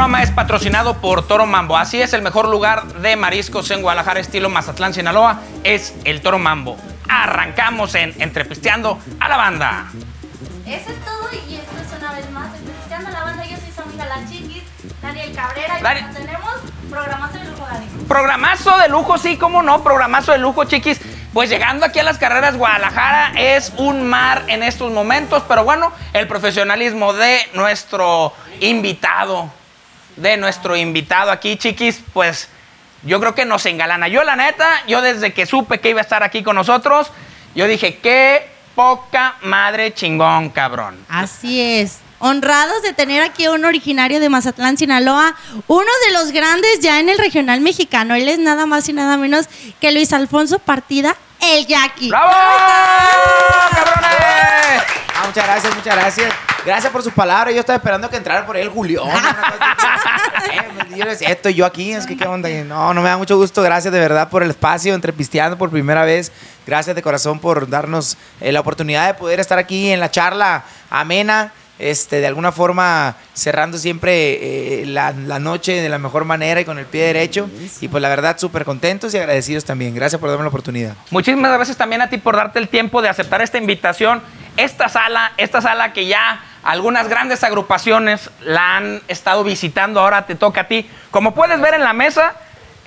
programa es patrocinado por Toro Mambo. Así es, el mejor lugar de mariscos en Guadalajara, estilo Mazatlán, Sinaloa, es el Toro Mambo. Arrancamos en Entrepisteando a la banda. Eso es todo y esto es una vez más Entrepisteando a la banda. Yo soy su amiga La Chiquis, Daniel Cabrera y como tenemos programazo de lujo, Dani. Programazo de lujo, sí, cómo no, programazo de lujo, chiquis. Pues llegando aquí a las carreras Guadalajara es un mar en estos momentos, pero bueno, el profesionalismo de nuestro invitado, de nuestro invitado aquí, chiquis, pues yo creo que nos engalana. Yo la neta, yo desde que supe que iba a estar aquí con nosotros, yo dije, qué poca madre chingón, cabrón. Así es. Honrados de tener aquí a un originario de Mazatlán, Sinaloa, uno de los grandes ya en el regional mexicano. Él es nada más y nada menos que Luis Alfonso Partida, el Jackie. ¡Bravo! ¡Cabrones! Muchas gracias, muchas gracias. Gracias por sus palabras. Yo estaba esperando que entrara por el Julián. Yo decía, estoy yo aquí, es que qué onda. No, no me da mucho gusto. Gracias de verdad por el espacio, entrepisteando por primera vez. Gracias de corazón por darnos eh, la oportunidad de poder estar aquí en la charla amena. Este, de alguna forma cerrando siempre eh, la, la noche de la mejor manera y con el pie derecho. Y pues la verdad, súper contentos y agradecidos también. Gracias por darme la oportunidad. Muchísimas gracias también a ti por darte el tiempo de aceptar esta invitación. Esta sala, esta sala que ya algunas grandes agrupaciones la han estado visitando, ahora te toca a ti. Como puedes ver en la mesa,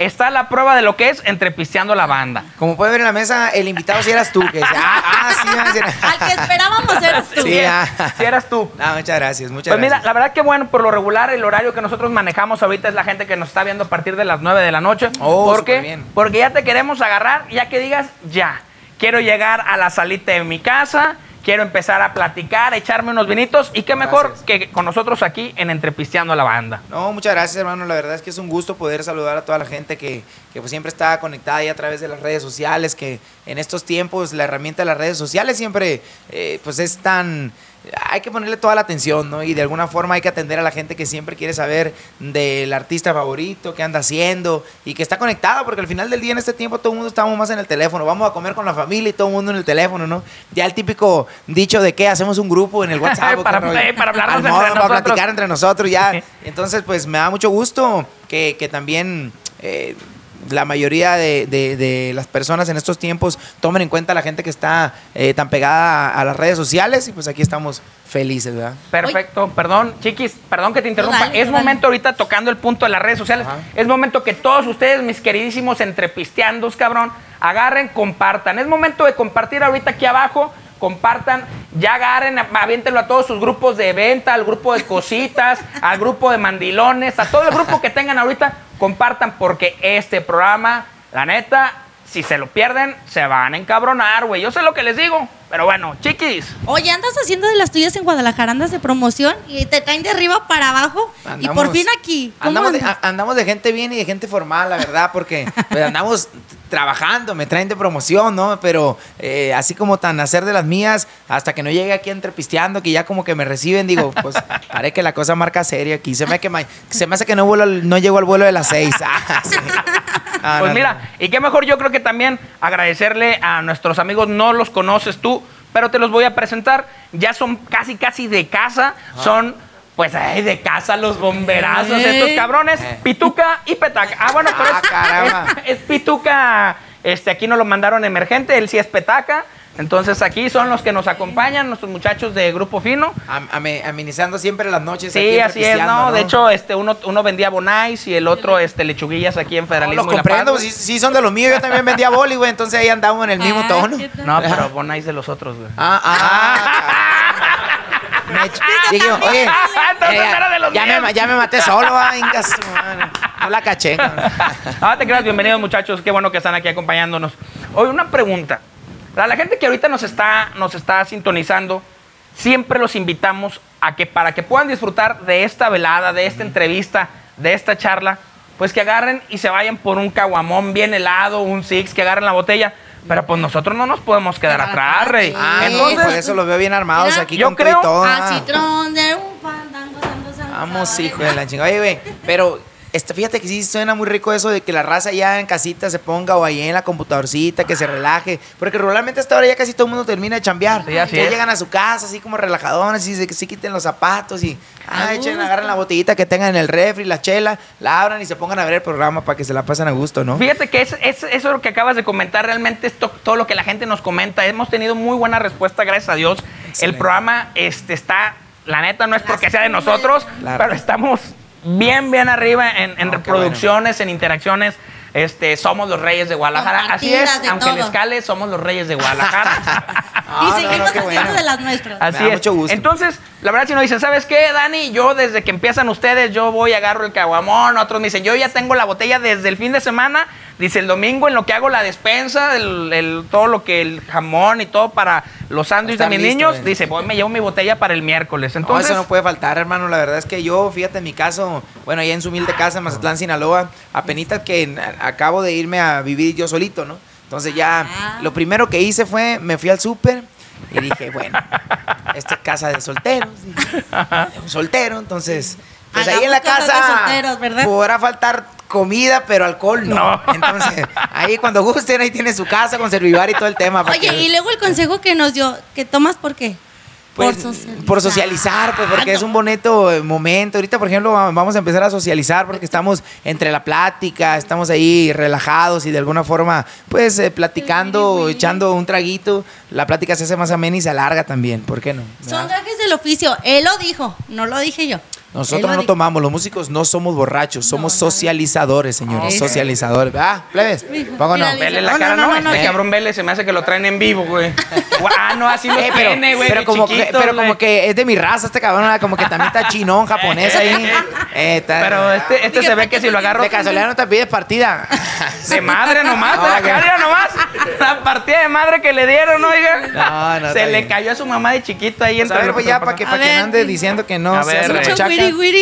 está la prueba de lo que es entrepisteando la banda. Como puede ver en la mesa, el invitado si eras tú. Que decía, ah, ah, sí, decían. Al que esperábamos eras tú. Sí, ah. Si eras tú. Ah, muchas gracias, muchas Pues mira, la verdad que bueno, por lo regular el horario que nosotros manejamos ahorita es la gente que nos está viendo a partir de las 9 de la noche. Oh, ¿Por qué? superbién. Porque ya te queremos agarrar, ya que digas, ya, quiero llegar a la salita de mi casa, quiero empezar a platicar, echarme unos vinitos y qué mejor Gracias. que con nosotros aquí en Entrepisteando a la Banda. No, muchas gracias, hermano. La verdad es que es un gusto poder saludar a toda la gente que, que pues siempre está conectada ahí a través de las redes sociales, que en estos tiempos la herramienta de las redes sociales siempre eh, pues es tan... Hay que ponerle toda la atención, ¿no? Y de alguna forma hay que atender a la gente que siempre quiere saber del artista favorito, qué anda haciendo y que está conectado, porque al final del día en este tiempo todo el mundo estamos más en el teléfono. Vamos a comer con la familia y todo el mundo en el teléfono, ¿no? Ya el típico dicho de que hacemos un grupo en el WhatsApp. Para- eh, para hablarnos entre Para nosotros. platicar entre nosotros ya. Entonces, pues me da mucho gusto que, que también eh, la mayoría de, de- de las personas en estos tiempos tomen en cuenta a la gente que está eh, tan pegada a, a las redes sociales y pues aquí estamos felices, ¿verdad? Perfecto, perdón, chiquis, perdón que te interrumpa. dale, es dale. momento ahorita tocando el punto de las redes sociales. Ajá. Es momento que todos ustedes, mis queridísimos entrepisteandos, cabrón, agarren, compartan. Es momento de compartir ahorita aquí abajo. Compartan, ya agarren, aviéntenlo a todos sus grupos de venta, al grupo de cositas, al grupo de mandilones, a todo el grupo que tengan ahorita, compartan porque este programa, la neta, si se lo pierden, se van a encabronar, güey. Yo sé lo que les digo, pero bueno, chiquis. Oye, andas haciendo de las tuyas en Guadalajara, andas de promoción y te traen de arriba para abajo y por fin aquí. ¿Cómo Andamos de, andamos de gente bien y de gente formal, la verdad, porque pues, andamos trabajando, me traen de promoción, ¿no? Pero eh, así como tan hacer de las mías, hasta que no llegue aquí entrepisteando, que ya como que me reciben, digo, pues parece que la cosa marca seria aquí. Se me, que ma- se me hace que no, vuelo no llego al vuelo de las seis. Ah, sí. Ah, Pues no, mira, y qué mejor yo creo que también agradecerle a nuestros amigos, no los conoces tú, pero te los voy a presentar, ya son casi casi de casa, son pues ay, de casa los bomberazos, Eh. estos cabrones, Eh. Pituca y Petaca. Ah, bueno, pero Ah, caramba. es, es Pituca, este aquí nos lo mandaron emergente, él sí es Petaca. Entonces aquí son los que nos acompañan, nuestros muchachos de Grupo Fino. Am- ame- amenizando siempre las noches. Sí, aquí así es, ¿no? De hecho, este, uno, uno vendía bonais y el otro este, lechuguillas aquí en No, Federalismo. los y La Paz, comprendo, sí, sí son de los míos. Yo también vendía boli, güey. Entonces ahí andamos en el mismo Ah, tono. No, pero bonais de los otros, güey. Ah, ah. ech- dije, oye, Entonces ya, me, ya me maté solo, ah, inga su madre. No la caché. Ah, te creas, bienvenidos muchachos, qué bueno que están aquí acompañándonos. Hoy una pregunta. Para la gente que ahorita nos está, nos está sintonizando, siempre los invitamos a que para que puedan disfrutar de esta velada, de esta entrevista, de esta charla, pues que agarren y se vayan por un caguamón bien helado, un six, que agarren la botella. Pero pues nosotros no nos podemos quedar atrás, rey. Ah, Entonces, por eso los veo bien armados Mira, aquí yo con todo creo- y todo. Ah. Vamos, hijo de la chingada. Oye, güey, pero Este, fíjate que sí suena muy rico eso de que la raza ya en casita se ponga o ahí en la computadorcita, que se relaje. Porque regularmente hasta ahora ya casi todo el mundo termina de chambear. Sí, así ya es. llegan a su casa así como relajadones y se, se quiten los zapatos y ah, A echen, gusto. agarran la botellita que tengan en el refri, la chela, la abran y se pongan a ver el programa para que se la pasen a gusto, ¿no? Fíjate que es, es- eso lo que acabas de comentar, realmente es to- todo lo que la gente nos comenta. Hemos tenido muy buena respuesta, gracias a Dios. El programa este, está, la neta, no es porque sea de nosotros, Claro. pero estamos bien, bien arriba en, en Oh, qué reproducciones, en interacciones. Este, somos los reyes de Guadalajara. Así es, aunque todo. les cale, somos los reyes de Guadalajara. Ah, y no, seguimos no, qué haciendo bueno. de las nuestras. Así es. mucho gusto. Entonces, la verdad, si nos dicen, ¿sabes qué, Dani? Yo desde que empiezan ustedes, yo voy, agarro el caguamón. Otros me dicen, yo ya tengo la botella desde el fin de semana. Dice, el domingo en lo que hago la despensa, el, el- todo lo que el jamón y todo para los sándwiches de mis listo, niños. eh. Dice, voy, me llevo mi botella para el miércoles. No, Entonces, eso no puede faltar, hermano. La verdad es que yo, fíjate, en mi caso, bueno, allá en su humilde casa en Mazatlán, Sinaloa, apenas que acabo de irme a vivir yo solito, ¿no? Entonces ya, Ah. lo primero que hice fue, me fui al súper y dije, bueno, esta es casa de solteros. dije, de un soltero, entonces, pues ahí en la casa podrá faltar comida, pero alcohol no. No. Entonces, ahí cuando gusten, ahí tiene su casa con servivar y todo el tema. Oye, que- y luego el consejo que nos dio, que tomas por qué? Pues, por socializar, pues, porque es un bonito momento. Ahorita, por ejemplo, va- vamos a empezar a socializar porque estamos entre la plática, estamos ahí relajados y de alguna forma, pues, eh, platicando, echando un traguito. La plática se hace más amena y se alarga también. ¿Por qué no? Son gajes del oficio. Él lo dijo, no lo dije yo. Nosotros no tomamos, los músicos no somos borrachos, somos No, no. socializadores, señores, socializadores. Ah, plebes, ¿poco no? Vele la No, cara, no, ¿no? no, no, este cabrón Vélez se me hace que lo traen en vivo, güey. ah, no, así lo Eh, pero, tiene, güey. pero como, que, pero güey. como que es de mi raza este cabrón, como que también está chinón, japonés ahí. Eh, está- Pero este, este se ve ¿por que si lo agarro de casualidad no te pides partida. de madre nomás, de la cara nomás. La partida de madre que le dieron, oiga. No, no, Se le bien. cayó a su mamá de chiquito ahí Pues a ver, pues ya para que, ande di- diciendo que no A se ver, hace la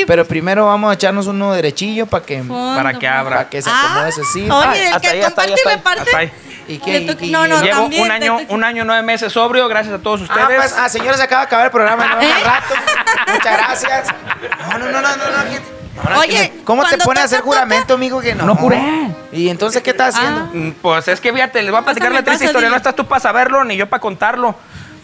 Pero primero vamos a echarnos uno derechillo para que, Fondo, para que abra. para que se Ah, acomode ese sí. Oye, el que ahí, comparte y reparte. ¿Y qué? y- no, no, Llevo también un año, un año, nueve meses sobrio, gracias a todos ustedes. Ah, pues, ah, señores, se acaba de acabar el programa. Vemos ¿Eh? rato. Muchas gracias. No, no, no, no, no. no, no, no, Oye, ¿cómo te pones a hacer toca, juramento, toca. amigo? Que no. No juré. ¿Y entonces qué estás haciendo? Ah. Mm, Pues es que fíjate, les voy a platicar la triste historia. No estás tú para saberlo, ni yo para contarlo.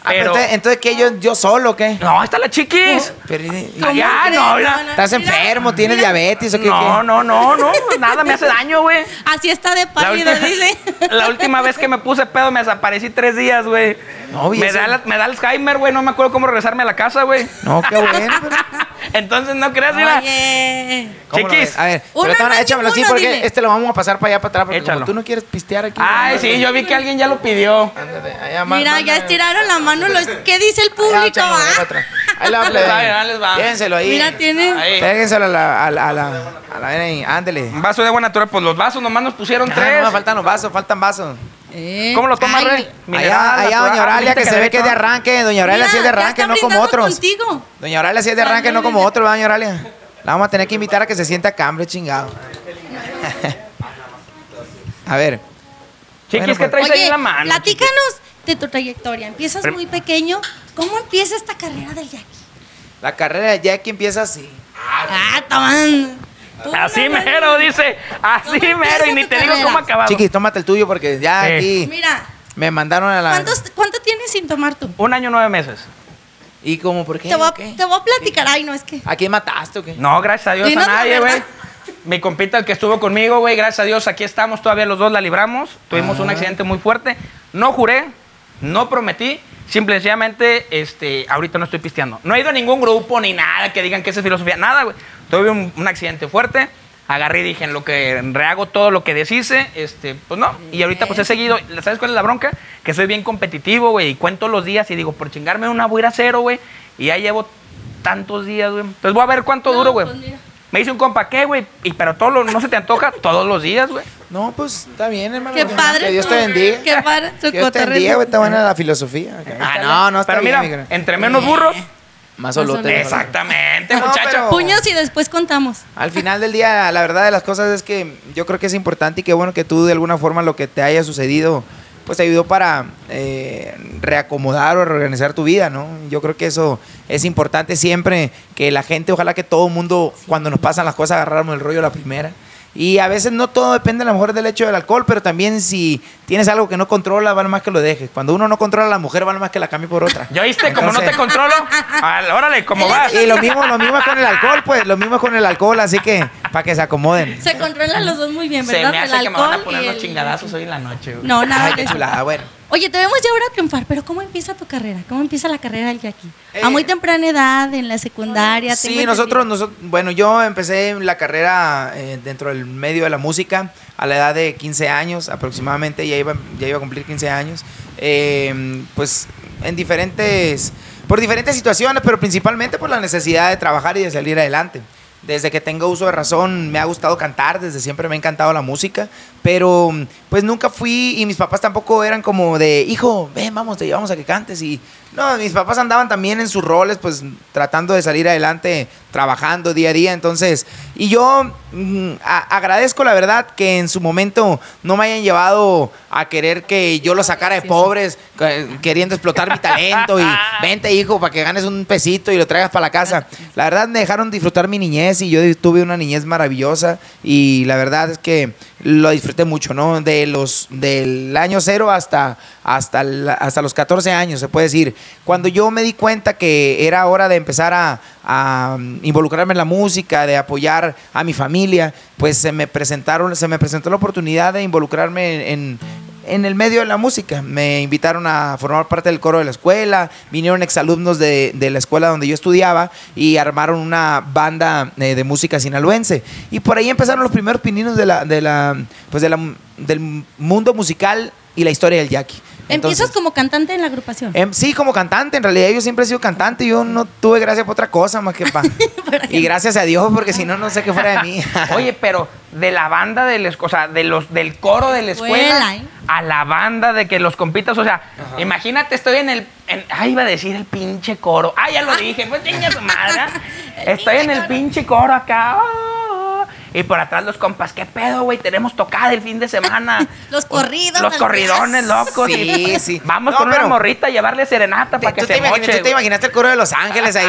Ah, pero entonces, ¿qué? ¿Yo, ¿Yo solo o qué? No, está la chiquis. Pero, ¿y- y- ¿Cómo Ya, no. ¿Estás mira, enfermo? ¿Tienes diabetes o qué? No, qué? no, no, no. Nada me hace daño, güey. Así está de pálido, dice. la última vez que me puse pedo me desaparecí tres días, güey. No, me, da me da Alzheimer, güey. No me acuerdo cómo regresarme a la casa, güey. No, qué bueno. pero- Entonces no creas, mira. Oye. ¿Cómo lo Chiquis. A ver, Uno pero toma, más y échamelo así uno, porque dile. este lo vamos a pasar para allá para atrás porque Échalo. como tú no quieres pistear aquí. Ay, no, sí, yo vi que alguien ya lo pidió. Ándale, allá, ma- Mira, ya mándale. estiraron la mano. Los... ¿Qué dice el Allá, público? échamelo, ah? atrás. Ahí la Ahí les va, ahí les va. Llévenselo ahí. Mira, tiene. Ahí. Péguenselo a la, a la, a la, a la- ahí, ándele. Un vaso de agua natural. Pues los vasos nomás nos pusieron Ah, tres. no, faltan los vasos, faltan vasos. Eh. ¿Cómo lo tomas, Ay, Rey? Allá, allá doña Oralia, que se ve que es de arranque. Doña Oralia mira, sí es de arranque, no como otros. contigo. Doña Oralia sí es de arranque, no como otros, ¿verdad, doña Oralia? La vamos a tener que invitar a que se sienta acá, hombre, chingado. a ver. Chiquis, Bueno, ¿qué pues- traes ahí en la mano? platícanos de tu trayectoria. Empiezas muy pequeño. ¿Cómo empieza esta carrera del Jackie? La carrera de Jackie empieza así. Ah, toman. Así mero, dice. Así ¿Cómo mero. Y ni te digo cómo acabamos. Chiquis, tómate el tuyo porque ya Sí. aquí Mira, me mandaron a la. ¿cuántos- ¿cuánto tienes sin tomar tú? Un año, nueve meses. ¿Y como por qué? Te voy, a, te voy a platicar. Ay, no, es que. ¿A quién mataste o qué? No, gracias a Dios Dinos a nadie, güey. Mi compita, el que estuvo conmigo, güey, gracias a Dios, aquí estamos, todavía los dos la libramos. Tuvimos un Ah. accidente muy fuerte. No juré, no prometí. Simple y sencillamente, este, ahorita no estoy pisteando. No he ido a ningún grupo ni nada que digan que esa es filosofía. Nada, güey. Tuve un, un accidente fuerte. Agarré y dije, en lo que rehago todo lo que deshice, este, pues no. Y ahorita pues he seguido, ¿sabes cuál es la bronca? Que soy bien competitivo, güey, y cuento los días y digo, por chingarme una voy a ir a cero, güey. Y ya llevo tantos días, güey. Entonces voy a ver cuánto No, duro, güey. pues. Me dice un compa, ¿qué, güey? Y pero todo lo- no se te antoja todos los días, güey. No, pues está bien, hermano. Qué padre. Que Dios tu- te bendiga. Qué padre. Que Dios te bendiga, güey. Está buena la filosofía. Ah, no, no está Pero bien, mira, entre menos burros. Más solote. Exactamente, No, muchacho. pero- Puños y después contamos. Al final del día, la verdad de las cosas es que yo creo que es importante y que bueno que tú de alguna forma lo que te haya sucedido, pues te ayudó para eh, reacomodar o reorganizar tu vida, ¿no? Yo creo que eso es importante siempre, que la gente, ojalá que todo el mundo, cuando nos pasan las cosas, agarráramos el rollo a la primera. Y a veces no todo depende a lo mejor del hecho del alcohol, pero también si tienes algo que no controla, vale más que lo dejes. Cuando uno no controla a la mujer, vale más que la cambie por otra. ¿Ya viste? Como no te controlo. al- órale, ¿cómo vas? Y lo mismo, lo mismo es con el alcohol, pues, lo mismo es con el alcohol, así que para que se acomoden. Se controlan los dos muy bien, Se ¿verdad? me El hace que me van a poner y los el- chingadazos hoy en la noche. güey. No, nada Ay, qué chulada, bueno. Oye, te vemos ya ahora triunfar, pero ¿cómo empieza tu carrera? ¿Cómo empieza la carrera del Jackie? a Eh, muy temprana edad, en la secundaria. Sí, nosotros, nosotros, bueno, yo empecé la carrera eh, dentro del medio de la música a la edad de 15 años aproximadamente, ya iba, ya iba a cumplir 15 años, eh, pues en diferentes, por diferentes situaciones, pero principalmente por la necesidad de trabajar y de salir adelante. Desde que tengo uso de razón me ha gustado cantar, desde siempre me ha encantado la música, pero pues nunca fui y mis papás tampoco eran como de, hijo, ven, vamos, te llevamos a que cantes y no, mis papás andaban también en sus roles, pues tratando de salir adelante, trabajando día a día, entonces, y yo mm, a- agradezco la verdad que en su momento no me hayan llevado a querer que yo lo sacara de pobres, que- queriendo explotar mi talento y vente hijo para que ganes un pesito y lo traigas para la casa. La verdad me dejaron disfrutar mi niñez y yo tuve una niñez maravillosa y la verdad es que lo disfruté mucho, ¿no? De los del año cero hasta hasta hasta los 14 años, se puede decir. Cuando yo me di cuenta que era hora de empezar a, involucrarme en la música, de apoyar a mi familia, pues se me presentaron, se me presentó la oportunidad de involucrarme en el medio de la música. Me invitaron a formar parte del coro de la escuela, vinieron exalumnos de, de la escuela donde yo estudiaba y armaron una banda eh, de música sinaloense. Y por ahí empezaron los primeros pininos de la, de la, pues de la, del mundo musical y la historia del Jackie. Empiezas Entonces, como cantante en la agrupación. Em, sí, como cantante. En realidad yo siempre he sido cantante. Yo no tuve gracia por otra cosa más que para... y gracias a Dios, porque si no, no sé qué fuera de mí. Oye, pero de la banda de la o sea, de los, del coro de la escuela, Escuela, ¿eh? a la banda de que los compitas, o sea, imagínate, estoy en el, en, ay, iba a decir el pinche coro, ah, ya lo dije, pues niña su madre, estoy en el pinche coro acá, oh, y por atrás los compas, ¿qué pedo, güey? Tenemos tocada el fin de semana. Los corridos Los corridones, locos. y- Sí, sí. Vamos No, con una morrita a llevarle serenata para que ¿Tú te, se moche. tú te imaginaste el coro de Los Ángeles ahí?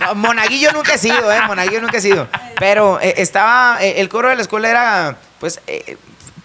No, monaguillo nunca he sido, ¿eh? Monaguillo nunca he sido. Pero eh, estaba, eh, el coro de la escuela era, pues, eh,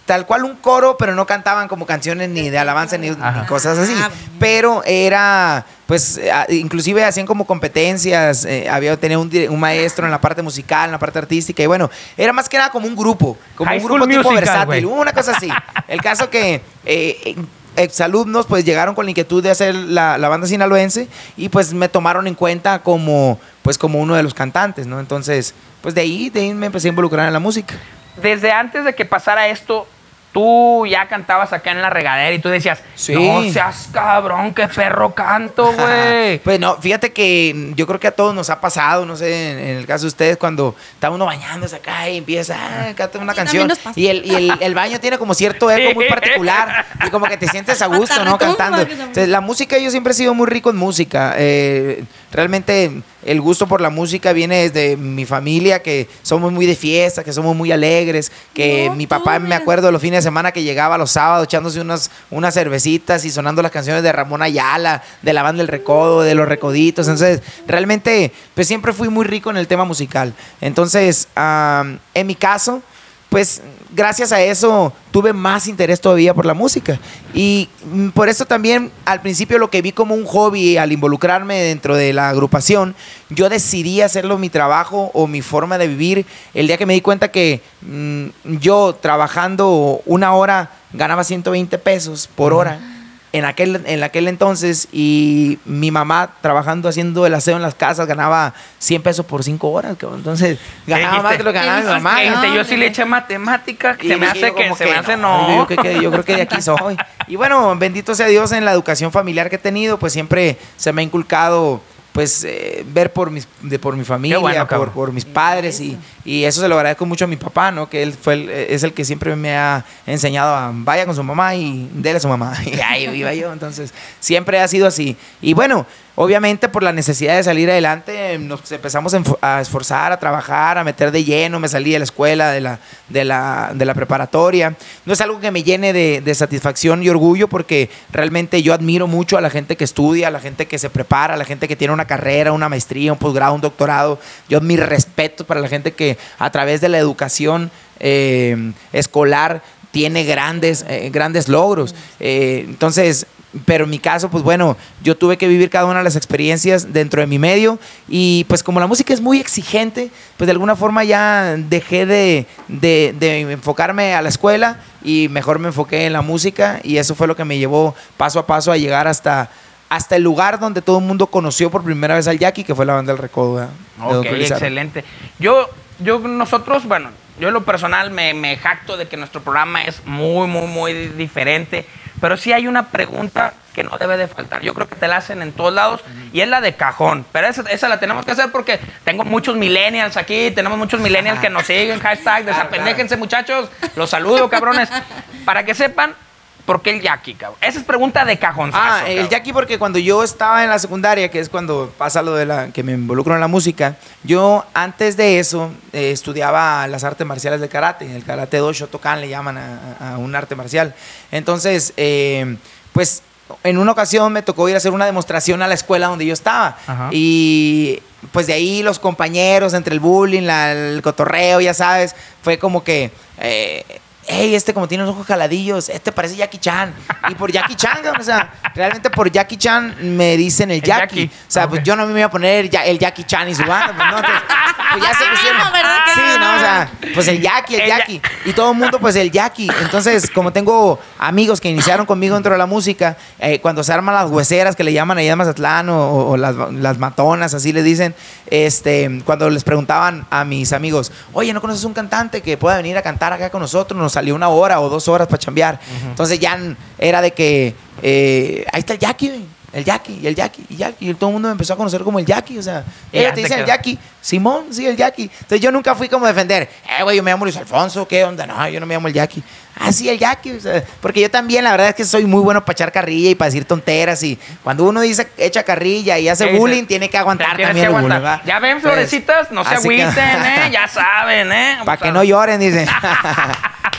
tal cual un coro, pero no cantaban como canciones ni de alabanza ni, ni Ajá. cosas así. Ah, Pero era, pues, eh, inclusive hacían como competencias, eh, había tenía un, un maestro en la parte musical, en la parte artística, y bueno, era más que nada como un grupo, como High un grupo tipo Musical, versátil, una cosa así. El caso que eh, exalumnos pues llegaron con la inquietud de hacer la, la banda sinaloense y pues me tomaron en cuenta como pues como uno de los cantantes, ¿no? Entonces, pues de ahí, de ahí me empecé a involucrar en la música. Desde antes de que pasara esto, tú ya cantabas acá en la regadera y tú decías, Sí. no seas cabrón, qué perro canto, güey. Pues no, fíjate que yo creo que a todos nos ha pasado, no sé, en, en el caso de ustedes, cuando está uno bañándose acá y empieza a cantar una Sí, canción y el, y el, el baño tiene como cierto eco muy particular y como que te sientes a gusto, ¿no? Cantando. Entonces, la música, yo siempre he sido muy rico en música. Eh, realmente el gusto por la música viene desde mi familia, que somos muy de fiesta, que somos muy alegres, que No, mi papá, me acuerdo los fines de semana que llegaba los sábados echándose unas, unas cervecitas y sonando las canciones de Ramón Ayala, de la banda El Recodo, de Los Recoditos. Entonces, realmente, pues siempre fui muy rico en el tema musical. Entonces, am, en mi caso, pues gracias a eso tuve más interés todavía por la música. Y mm, por eso también al principio lo que vi como un hobby al involucrarme dentro de la agrupación, yo decidí hacerlo mi trabajo o mi forma de vivir el día que me di cuenta que mm, yo trabajando una hora ganaba 120 pesos por hora. En aquel, en aquel entonces, y mi mamá trabajando haciendo el aseo en las casas ganaba 100 pesos por 5 horas. cabrón. Entonces, ganaba más de lo que ganaba mi ¿Qué mamá. yo sí le eché matemática, que se me hace que, como se me hace no, no. Yo, creo que, yo creo que de aquí soy. Y bueno, bendito sea Dios en la educación familiar que he tenido, pues siempre se me ha inculcado pues eh, ver por mis, de, por mi familia, bueno, por, por mis padres y, y eso se lo agradezco mucho a mi papá, ¿no? Que él fue el- es el que siempre me ha enseñado a vaya con su mamá y dele a su mamá. Y ahí iba yo, entonces siempre ha sido así. Y bueno, obviamente por la necesidad de salir adelante nos empezamos a esforzar, a trabajar, a meter de lleno, me salí de la escuela, de la, de la, de la preparatoria. No es algo que me llene de, de satisfacción y orgullo porque realmente yo admiro mucho a la gente que estudia, a la gente que se prepara, a la gente que tiene una carrera, una maestría, un posgrado, un doctorado. Yo mi respeto para la gente que a través de la educación eh, escolar tiene grandes, eh, grandes logros. Eh, entonces, pero en mi caso, pues bueno, yo tuve que vivir cada una de las experiencias dentro de mi medio y pues como la música es muy exigente, pues de alguna forma ya dejé de, de- de enfocarme a la escuela y mejor me enfoqué en la música y eso fue lo que me llevó paso a paso a llegar hasta, hasta el lugar donde todo el mundo conoció por primera vez al Jackie, que fue la banda del Recodo. Ok, excelente. Yo, yo, nosotros, bueno, yo en lo personal me, me jacto de que nuestro programa es muy, muy, muy diferente. Pero sí hay una pregunta que no debe de faltar. Yo creo que te la hacen en todos lados y es la de cajón. Pero esa, esa la tenemos que hacer porque tengo muchos millennials aquí, tenemos muchos millennials que nos siguen. Hashtag, desapendéjense muchachos. Los saludo, cabrones. Para que sepan por qué el Jackie, cabrón. Esa es pregunta de cajón. Ah, el Jackie porque cuando yo estaba en la secundaria, que es cuando pasa lo de la que me involucro en la música, yo antes de eso eh, estudiaba las artes marciales del karate, el karate do Shotokan le llaman a, a un arte marcial. Entonces, eh, pues en una ocasión me tocó ir a hacer una demostración a la escuela donde yo estaba Ajá. y pues de ahí los compañeros entre el bullying, la- el cotorreo, ya sabes, fue como que eh, hey, este como tiene los ojos jaladillos, este parece Jackie Chan. Y por Jackie Chan, o sea, realmente por Jackie Chan me dicen el El Jackie. Jackie. O sea, pues yo no me iba a poner el Jackie Chan y su banda, pues no, entonces, pues ya se pusieron. No, ¿verdad que sí, no? no, o sea, pues el Jackie, el El Ya- Jackie. Y todo el mundo, pues el Jackie. Entonces, como tengo amigos que iniciaron conmigo dentro de la música, eh, cuando se arman las hueseras que le llaman allá en Mazatlán o, o las, las matonas, así le dicen, este, cuando les preguntaban a mis amigos, oye, ¿no conoces un cantante que pueda venir a cantar acá con nosotros? Nos salió una hora o dos horas para chambear. Entonces ya era de que, eh, ahí está el Jackie, el Jackie, y el Jackie, y Jackie. Y todo el mundo me empezó a conocer como el Jackie, o sea, ella te dice el. Jackie. Simón, sí, el Jackie. Entonces yo nunca fui como a defender, eh, güey, yo me llamo Luis Alfonso, ¿qué onda? No, yo no me llamo el Jackie. Ah, sí, el Jackie. o sea, porque yo también, la verdad es que soy muy bueno para echar carrilla y para decir tonteras. Y cuando uno dice echa carrilla y hace Sí, bullying, sí. tiene que aguantar Tienes también que el bullying. Ya ven, florecitas, no se que- agüiten, ¿eh? Ya saben, ¿eh? Para que no lloren, dice.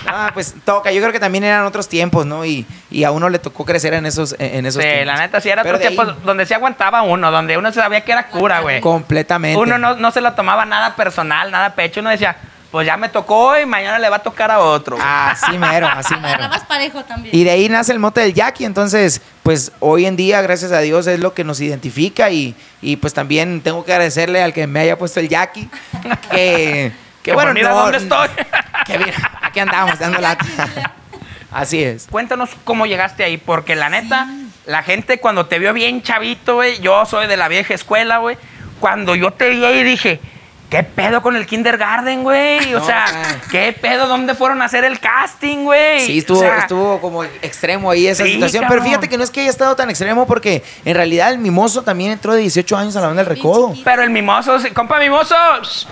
pues toca. Yo creo que también eran otros tiempos, ¿no? Y, y a uno le tocó crecer en esos, en esos Sí, tiempos. la neta, sí era Pero otro de ahí- tiempo donde se aguantaba uno, donde uno sabía que era cura, güey. Completamente. Uno no, no se lo tomaba nada personal, nada pecho. Uno decía, pues ya me tocó y mañana le va a tocar a otro. güey. Así mero, así mero. Agarrabas parejo también. Y de ahí nace el mote del Jackie. Entonces, pues hoy en día, gracias a Dios, es lo que nos identifica. Y, y pues también tengo que agradecerle al que me haya puesto el Jackie. Que, que Que bueno, mira no- dónde estoy. Que mira, aquí andamos dando lata. Así es. Cuéntanos cómo llegaste ahí, porque la neta, la gente cuando te vio bien chavito, güey, yo soy de la vieja escuela, güey, cuando yo te vi ahí dije, ¿qué pedo con el kindergarten, güey? O No, sea, ah. ¿qué pedo? ¿Dónde fueron a hacer el casting, güey? Sí, estuvo, O sea, estuvo como extremo ahí esa Sí, situación. cabrón. Pero fíjate que no es que haya estado tan extremo porque en realidad el mimoso también entró de 18 años a la banda del recodo. Pero el mimoso, sí, compa mimoso.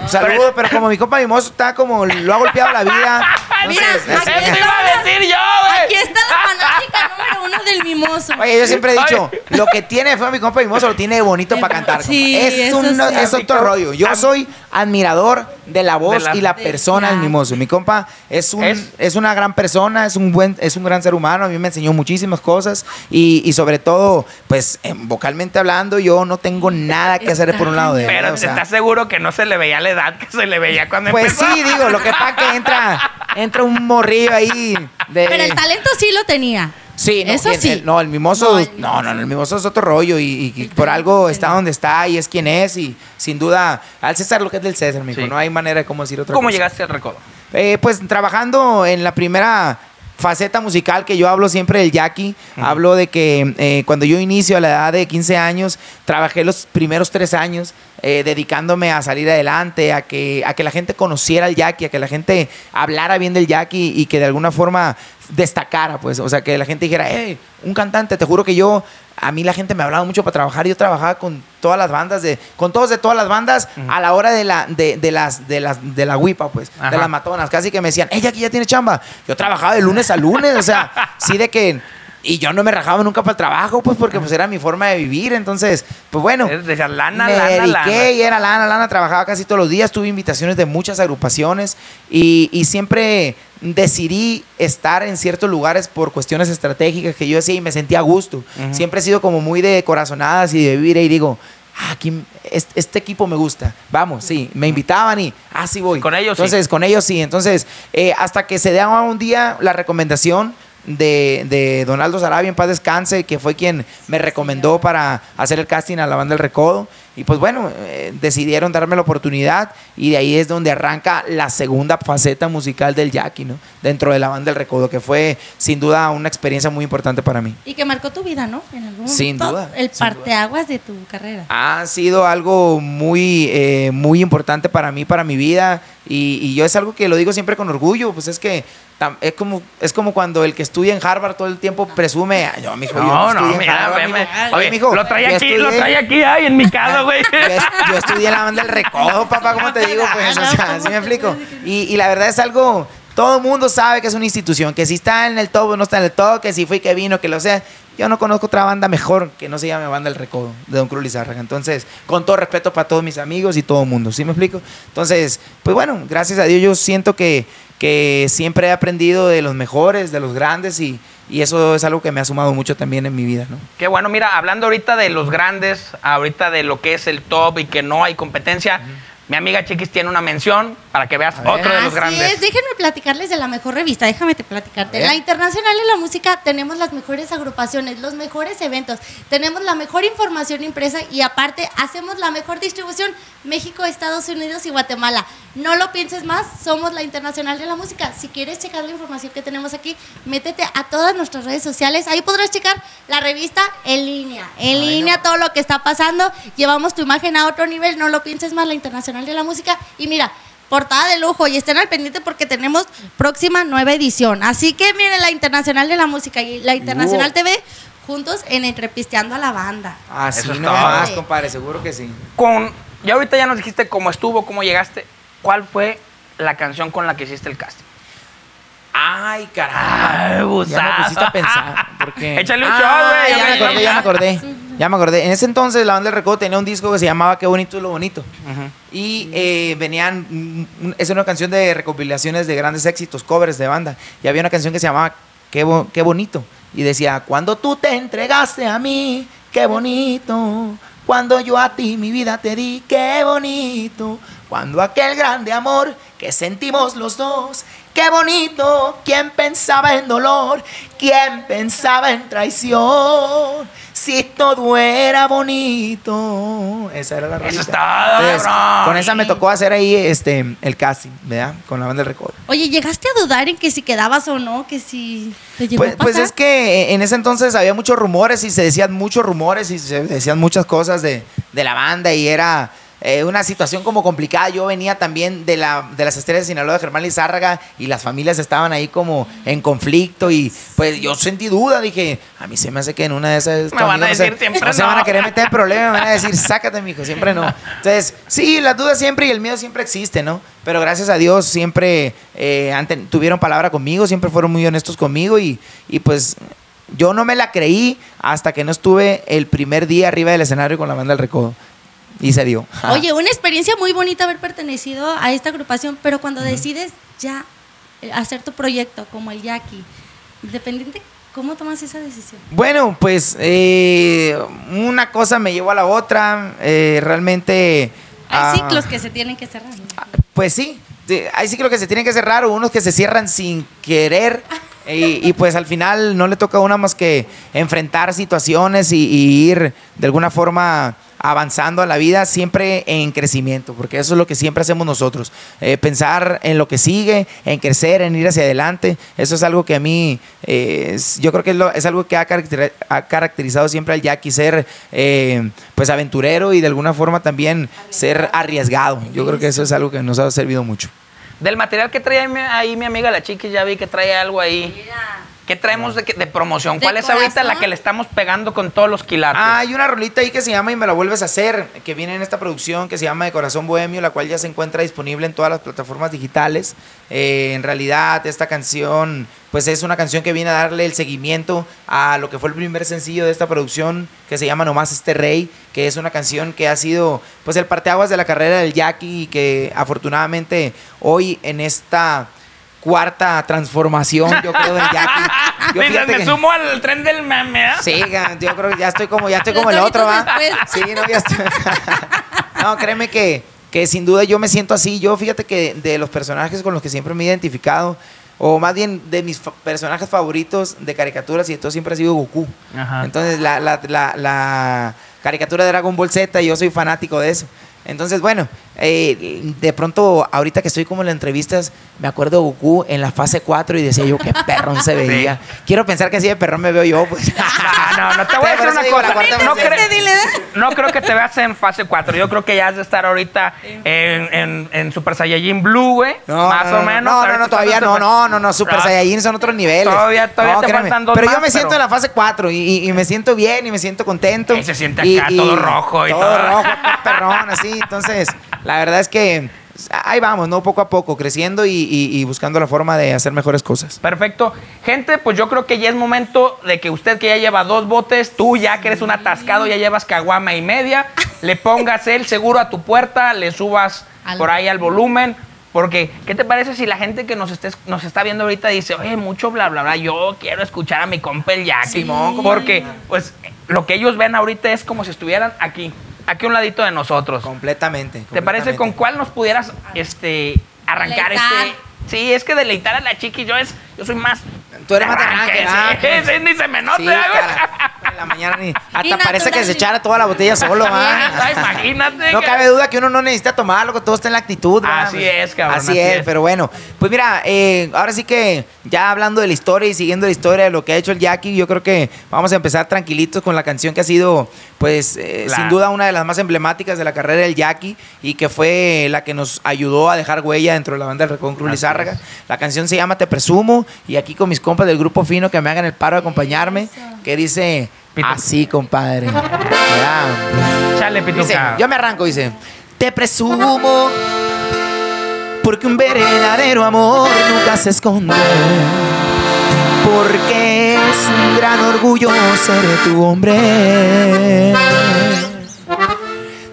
Un saludo, pero como mi compa mimoso está como lo ha golpeado la vida. Mira, aquí así- Eso iba a decir yo, güey. Aquí está la fanática número uno del mimoso. Oye, yo siempre he dicho, lo que tiene feo mi compa Mimoso lo tiene bonito para cantar. Sí, compa. es, eso un, sí. es otro rollo. Yo soy admirador de la voz De la- y la persona del. Mimoso. Mi compa es, un, Es- es, una gran persona, es un buen, es un gran ser humano. A mí me enseñó muchísimas cosas y, y sobre todo, pues vocalmente hablando, yo no tengo nada que hacer por un lado de él. Pero o sea, ¿estás seguro que no se le veía la edad que se le veía cuando pues empezó? sí, digo, lo que pasa que entra, entra un morrillo ahí de. Pero el talento sí lo tenía. Sí, no, Eso el- sí. el- no, el mimoso, No, no, el no, no, el mimoso es otro rollo y, y- y por algo está donde está y es quien es y sin duda al César lo que es del César, mijo, Sí. no hay manera de cómo decir otra ¿Cómo cosa. llegaste al recodo? Eh, pues trabajando en la primera faceta musical que yo hablo siempre del Jackie, hablo de que eh, cuando yo inicio a la edad de 15 años, trabajé los primeros tres años eh, dedicándome a salir adelante, a que, a que la gente conociera al Jackie, a que la gente hablara bien del Jackie y que de alguna forma destacara, pues, o sea, que la gente dijera, hey, un cantante, te juro que yo a mí la gente me hablaba mucho para trabajar. y Yo trabajaba con todas las bandas, de, con todos de todas las bandas a la hora de la, de, de las, de las, de la huipa, pues, Ajá. de las matonas. Casi que me decían, ella aquí ya tiene chamba. Yo trabajaba de lunes a lunes, o sea, sí de que. Y yo no me rajaba nunca para el trabajo, pues, porque pues era mi forma de vivir. Entonces, pues bueno. Es- decía, lana, me lana, dediqué lana. y era lana, lana. Trabajaba casi todos los días. Tuve invitaciones de muchas agrupaciones y, y siempre decidí estar en ciertos lugares por cuestiones estratégicas que yo hacía y me sentía a gusto. Ujú. Siempre he sido como muy de corazonadas y de vivir y digo, ah, aquí, este, este equipo me gusta. Vamos, sí. Me invitaban y, ah, sí voy. Con ellos sí. Entonces, con ellos sí. Entonces, eh, hasta que se daba un día la recomendación de, de Donaldo Sarabia, en paz descanse, que fue quien me recomendó para hacer el casting a la banda El Recodo. Y pues bueno, eh, decidieron darme la oportunidad y de ahí es donde arranca la segunda faceta musical del Jackie, ¿no? Dentro de la banda El Recodo, que fue sin duda una experiencia muy importante para mí. Y que marcó tu vida, ¿no? En algún Sin momento, duda, El parteaguas de tu carrera. ha sido algo muy, eh, muy importante para mí, para mi vida. Y, y yo es algo que lo digo siempre con orgullo. Pues es que es como, es como cuando el que estudia en Harvard todo el tiempo presume. "Ah, Yo, mijo, yo No, no, mira, Harvard, veme. mijo". Oye, mijo, lo trae aquí, lo trae aquí, ay, en mi casa, güey. yo, es- yo estudié en la banda del recodo, papá, ¿cómo te digo? Pues, o sea, así me explico. Y, y la verdad es algo, todo el mundo sabe que es una institución, que si está en el top o no está en el top, que si fue que vino, que lo sea. Yo no conozco otra banda mejor que no se llame Banda del Recodo, de Don Cruz Lizárraga. Entonces, con todo respeto para todos mis amigos y todo el mundo, ¿sí me explico? Entonces, pues bueno, gracias a Dios yo siento que, que siempre he aprendido de los mejores, de los grandes y, y eso es algo que me ha sumado mucho también en mi vida, ¿no? Qué bueno, mira, hablando ahorita de los grandes, ahorita de lo que es el top y que no hay competencia, mi amiga Chiquis tiene una mención para que veas ver. otro de los Así grandes. es, déjenme platicarles de la mejor revista, déjame te platicarte. En la. Internacional de la Música tenemos las mejores agrupaciones, los mejores eventos, tenemos la mejor información impresa y aparte hacemos la mejor distribución México, Estados Unidos y Guatemala. No lo pienses más, somos la Internacional de la Música. Si quieres checar la información que tenemos aquí, métete a todas nuestras redes sociales, ahí podrás checar la revista en línea, en línea todo lo que está pasando, llevamos tu imagen a otro nivel, no lo pienses más, la Internacional de la Música y mira, portada de lujo y estén al pendiente porque tenemos próxima nueva edición. Así que miren la Internacional de la Música y la Internacional Wow. TV juntos en Entrepisteando a la Banda. Así Eso es no más, compadre, seguro que sí. Con, ya ahorita ya nos dijiste cómo estuvo, cómo llegaste. ¿Cuál fue la canción con la que hiciste el casting? Ay, caramba. Ay, ya me pusiste a pensar. Porque... Échale un Ah, shot, güey, Ya me acordé, ya me acordé. Ya me acordé. En ese entonces la banda del Recodo tenía un disco que se llamaba Qué bonito es lo bonito. Y eh, venían, mm, es una canción de recopilaciones de grandes éxitos, covers de banda. Y había una canción que se llamaba Qué, bo- qué bonito. Y decía, cuando tú te entregaste a mí, qué bonito. Cuando yo a ti mi vida te di, qué bonito. Cuando aquel grande amor que sentimos los dos, qué bonito. ¿Quién pensaba en dolor? ¿Quién pensaba en traición? Si todo era bonito. Esa era la Eso Entonces. Con esa me tocó hacer ahí este, el casting, ¿verdad? Con la banda del Recodo. Oye, ¿llegaste a dudar en que si quedabas o no? Que si te llegó Pues, a pues pasar? es que en ese entonces había muchos rumores y se decían muchos rumores y se decían muchas cosas de, de la banda y era eh, una situación como complicada. Yo venía también de, la, de las estrellas de Sinaloa de Germán Lizárraga y las familias estaban ahí como en conflicto y pues yo sentí duda. Dije, a mí se me hace que en una de esas... Me van a no se- decir siempre no. se van a querer meter en problemas, me van a decir, sácate, mijo, siempre no. Entonces, sí, las dudas siempre y el miedo siempre existe, ¿no? Pero gracias a Dios siempre eh, tuvieron palabra conmigo, siempre fueron muy honestos conmigo y, y pues yo no me la creí hasta que no estuve el primer día arriba del escenario con la banda del Recodo. Y se dio. Oye, una experiencia muy bonita haber pertenecido a esta agrupación, pero cuando decides ya eh, hacer tu proyecto como el Jackie, independiente, ¿cómo tomas esa decisión? Bueno, pues eh, una cosa me llevó a la otra. eh, realmente... ah, Hay ciclos que se tienen que cerrar. ¿no? Pues sí, hay ciclos que se tienen que cerrar o unos que se cierran sin querer. Y, y, pues al final no le toca a uno más que enfrentar situaciones y, y ir de alguna forma avanzando a la vida siempre en crecimiento, porque eso es lo que siempre hacemos nosotros. Eh, pensar en lo que sigue, en crecer, en ir hacia adelante. Eso es algo que a mí, eh, es- yo creo que es, lo- es algo que ha, caracteri- ha caracterizado siempre al Jackie, ser eh, pues aventurero y de alguna forma también ser arriesgado. Yo creo que eso es algo que nos ha servido mucho. Del material que trae ahí mi- amiga la Chiquis, ya vi que trae algo ahí. Mira, ¿Qué traemos de, que- de promoción? ¿De ¿Cuál es ahorita la que le estamos pegando con todos los quilates? Ah, hay una rolita ahí que se llama Y me la vuelves a hacer, que viene en esta producción que se llama De Corazón Bohemio, la cual ya se encuentra disponible en todas las plataformas digitales. Eh, en realidad, esta canción, pues es una canción que viene a darle el seguimiento a lo que fue el primer sencillo de esta producción, que se llama Nomás Este Rey, que es una canción que ha sido, pues, el parteaguas de la carrera del Jackie y que afortunadamente hoy en esta cuarta transformación, yo creo, del Jackie. Yo Dices, fíjate me que- sumo al tren del meme, ¿ah? Sí, yo creo que ya estoy como, ya estoy como el otro, ¿va? Sí, no, ya estoy. no, créeme que, que sin duda yo me siento así. Yo fíjate que de los personajes con los que siempre me he identificado, o más bien de mis fa- personajes favoritos de caricaturas y de todo siempre ha sido Goku. Ajá. Entonces la, la, la, la caricatura de Dragon Ball Z, yo soy fanático de eso. Entonces, bueno, eh, de pronto, ahorita que estoy como en las entrevistas, me acuerdo de Goku en la fase 4 y decía yo, qué perrón se veía. Quiero pensar que así de perrón me veo yo, pues. No, no, no, te voy a decir una cosa. No, cre- Dile, no creo que te veas en fase 4. Yo creo que ya has de estar ahorita en, en, en Super Saiyajin Blue, güey. No, más o menos. No, no, no, todavía no, no, no, no, Super Ah, Saiyajin son otros niveles. Todavía- todavía te faltan dos Pero yo me siento pero- en la fase 4 y, y- y me siento bien y me siento contento. Y se siente acá todo rojo y todo. todo. rojo, perrón, así. Entonces, la verdad es que ahí vamos, ¿no? Poco a poco, creciendo y, y- y buscando la forma de hacer mejores cosas. Perfecto. Gente, pues yo creo que ya es momento de que usted que ya lleva dos botes, tú ya que eres un atascado, ya llevas caguama y media, le pongas el seguro a tu puerta, le subas Al- por ahí al volumen. Porque, ¿qué te parece si la gente que nos, esté, nos está viendo ahorita dice, oye, mucho bla, bla, bla, yo quiero escuchar a mi compa el Jackie? Simón, ¿cómo Porque, pues, lo que ellos ven ahorita es como si estuvieran aquí, aquí a un ladito de nosotros. Completamente. ¿Te parece con cuál nos pudieras este, arrancar Deleitar. este? Sí, es que deleitar a la chiqui, yo, es, yo soy más. Tú eres más de arranque, arranque, ah, sí, sí, ni se me nota. Sí, güey. cara. En la mañana ni. Hasta Y parece que se echara toda la botella solo, Ah, imagínate. No cabe duda que uno no necesita tomarlo, que todo está en la actitud. Así es, cabrón, Así, así es, es. pero bueno. Pues mira, eh, ahora sí que ya hablando de la historia y siguiendo la historia de lo que ha hecho el Jackie, yo creo que vamos a empezar tranquilitos con la canción que ha sido, pues, eh, La- sin duda una de las más emblemáticas de la carrera del Jackie y que fue la que nos ayudó a dejar huella dentro de la banda del Recon Cruz Así Lizárraga. La canción se llama Te Presumo y aquí con mis compas del grupo fino que me hagan el paro de acompañarme, que dice así, compadre. Chale, Dice, yo me arranco, dice. Te presumo porque un verdadero amor nunca se esconde. Porque es un gran orgullo ser tu hombre.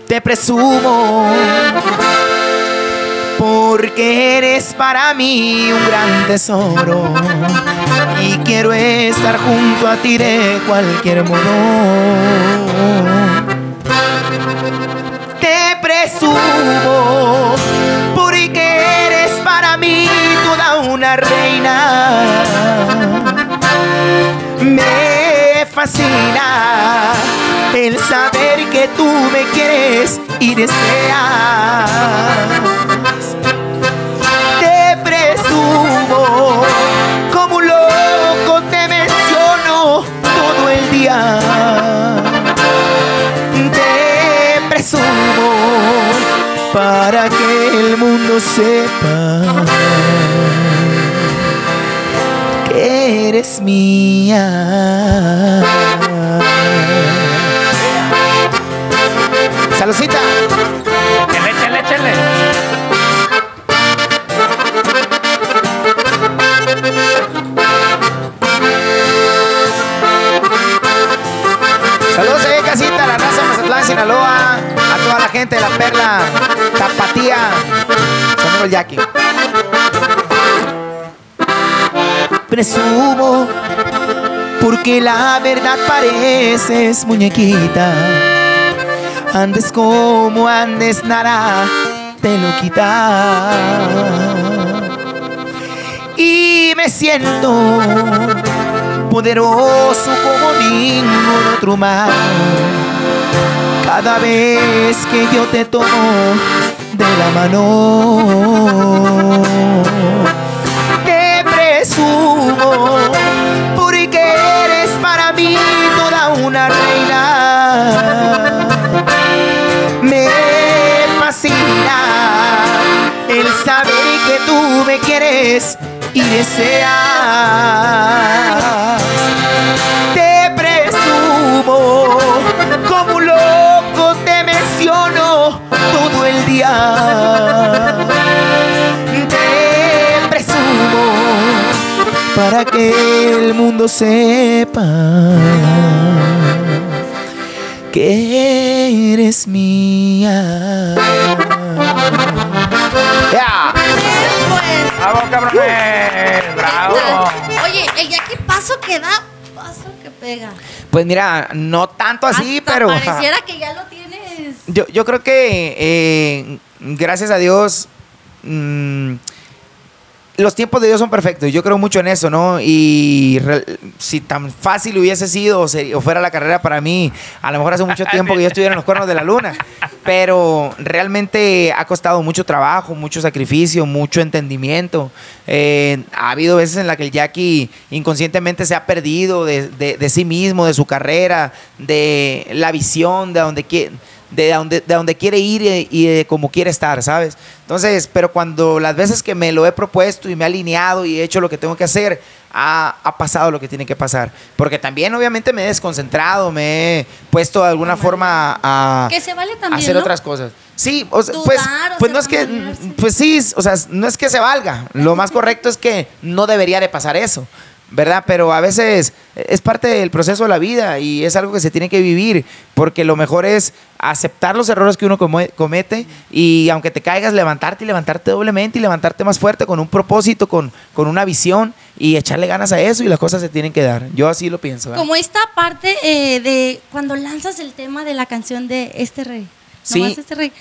Te presumo porque eres para mí un gran tesoro y quiero estar junto a ti de cualquier modo. Te presumo porque eres para mí toda una reina. Me fascina el saber que tú me quieres y deseas. Para que el mundo sepa que eres mía. Échale. Saludos ahí, casita, a la raza Mazatlán, Sinaloa, a toda la gente de la Perla, Amigo el Jackie. Presumo, porque la verdad pareces muñequita. Andes como andes, nada te lo quita. Y me siento poderoso como ningún otro humano. Cada vez que yo te tomo la mano, te presumo porque eres para mí toda una reina. Me fascina el saber que tú me quieres y deseas. El mundo sepa que eres mía. Ya. Pues, ¡Bravo, cabrones! ¡Bravo! Oye, el Jackie paso que da, paso que pega. Pues mira, no tanto así, Hasta pero Pareciera que ya lo tienes. yo, yo creo que eh, gracias a Dios mm, los tiempos de Dios son perfectos. Yo creo mucho en eso, ¿no? Y re- si tan fácil hubiese sido o, se- o fuera la carrera para mí, a lo mejor hace mucho tiempo que yo estuviera en los cuernos de la luna. Pero realmente ha costado mucho trabajo, mucho sacrificio, mucho entendimiento. Eh, ha habido veces en las que el Jackie inconscientemente se ha perdido de, de- de sí mismo, de su carrera, de la visión, de donde quiere de donde, de donde quiere ir y, de cómo quiere estar, ¿sabes? Entonces, pero cuando las veces que me lo he propuesto y me he alineado y he hecho lo que tengo que hacer, ha, ha pasado lo que tiene que pasar. Porque también, obviamente, me he desconcentrado, me he puesto de alguna forma a, Que se vale a también, hacer ¿no? otras cosas. Sí, o sea, Dudar, pues, o pues no es que, pues sí, o sea, no es que se valga. Lo más correcto es que no debería de pasar eso. ¿Verdad? Pero a veces es parte del proceso de la vida y es algo que se tiene que vivir, porque lo mejor es aceptar los errores que uno come- comete y aunque te caigas, levantarte y levantarte doblemente y levantarte más fuerte con un propósito, con, con una visión y echarle ganas a eso y las cosas se tienen que dar. Yo así lo pienso. ¿verdad? Como esta parte eh, de cuando lanzas el tema de la canción de Este Rey. Sí. Nomás Este Rey.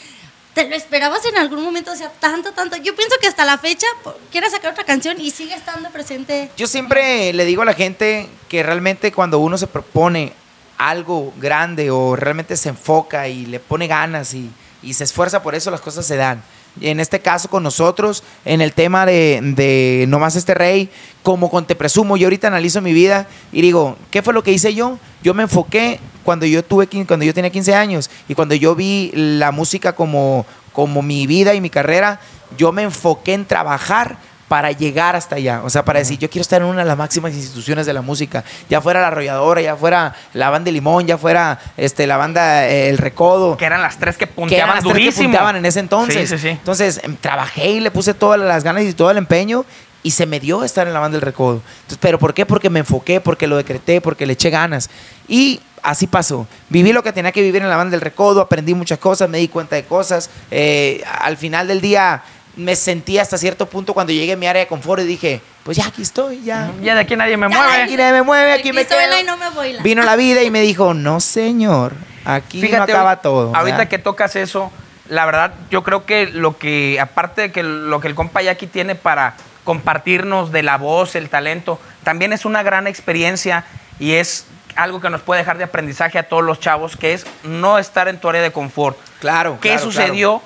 ¿Te lo esperabas en algún momento? O sea, tanto, tanto. Yo pienso que hasta la fecha quieres sacar otra canción y sigue estando presente. Yo siempre le digo a la gente que realmente cuando uno se propone algo grande o realmente se enfoca y le pone ganas y, y se esfuerza por eso, las cosas se dan. En este caso con nosotros, en el tema de, de No más este rey, como con Te Presumo, yo ahorita analizo mi vida y digo, ¿qué fue lo que hice yo? Yo me enfoqué cuando yo tuve, cuando yo tenía 15 años y cuando yo vi la música como, como mi vida y mi carrera, yo me enfoqué en trabajar para llegar hasta allá. O sea, para decir, yo quiero estar en una de las máximas instituciones de la música. Ya fuera la arrolladora, ya fuera la banda de Limón, ya fuera este, la banda eh, El Recodo. Que eran las tres que que eran punteaban las tres que punteaban en ese entonces. Sí, sí, sí. Entonces, em, trabajé y le puse todas las ganas y todo el empeño y se me dio estar en la banda del Recodo. Entonces, ¿Pero por qué? Porque me enfoqué, porque lo decreté, porque le eché ganas. Y así pasó. Viví lo que tenía que vivir en la banda del Recodo, aprendí muchas cosas, me di cuenta de cosas. Eh, al final del día me sentí hasta cierto punto cuando llegué a mi área de confort y dije, pues ya aquí estoy, ya. Ya de aquí nadie me Ya mueve. Aquí nadie me mueve, aquí Aquí me quedo. y no me voy. la- Vino la vida y me dijo, no señor, aquí no acaba todo. Ahorita ¿verdad? que tocas eso, la verdad, yo creo que lo que, aparte de que lo que el compa Jackie tiene para compartirnos de la voz, el talento, también es una gran experiencia y es algo que nos puede dejar de aprendizaje a todos los chavos, que es no estar en tu área de confort. Claro. ¿Qué claro, sucedió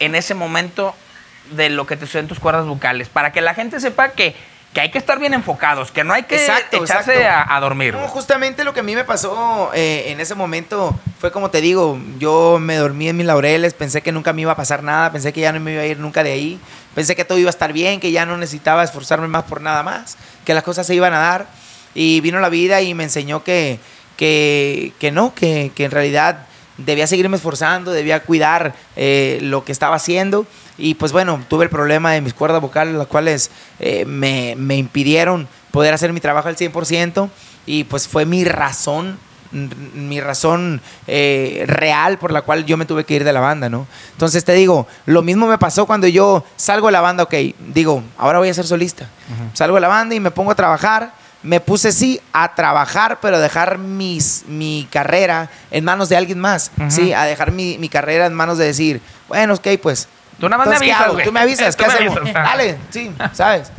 en ese momento de lo que te sucedió en tus cuerdas vocales? Para que la gente sepa que, que hay que estar bien enfocados, que no hay que Exacto, echarse exacto. A, a dormir. No, justamente lo que a mí me pasó eh, en ese momento fue como te digo, yo me dormí en mis laureles, pensé que nunca me iba a pasar nada, pensé que ya no me iba a ir nunca de ahí, pensé que todo iba a estar bien, que ya no necesitaba esforzarme más por nada más, que las cosas se iban a dar y vino la vida y me enseñó que, que, que no, que, que en realidad debía seguirme esforzando, debía cuidar eh, lo que estaba haciendo. Y pues bueno, tuve el problema de mis cuerdas vocales, las cuales eh, me, me impidieron poder hacer mi trabajo al 100%. Y pues fue mi razón, n- mi razón eh, real por la cual yo me tuve que ir de la banda, ¿no? Entonces te digo, lo mismo me pasó cuando yo salgo de la banda, ok, digo, ahora voy a ser solista. Salgo de la banda y me pongo a trabajar me puse sí a trabajar, pero a dejar mis, mi carrera en manos de alguien más, Ujú. sí, a dejar mi, mi carrera en manos de decir, bueno, ok, pues. Tú nada más me ¿qué avisas, hago? güey. Tú me avisas, ¿qué hacemos? avisas. Dale, sí, ¿sabes?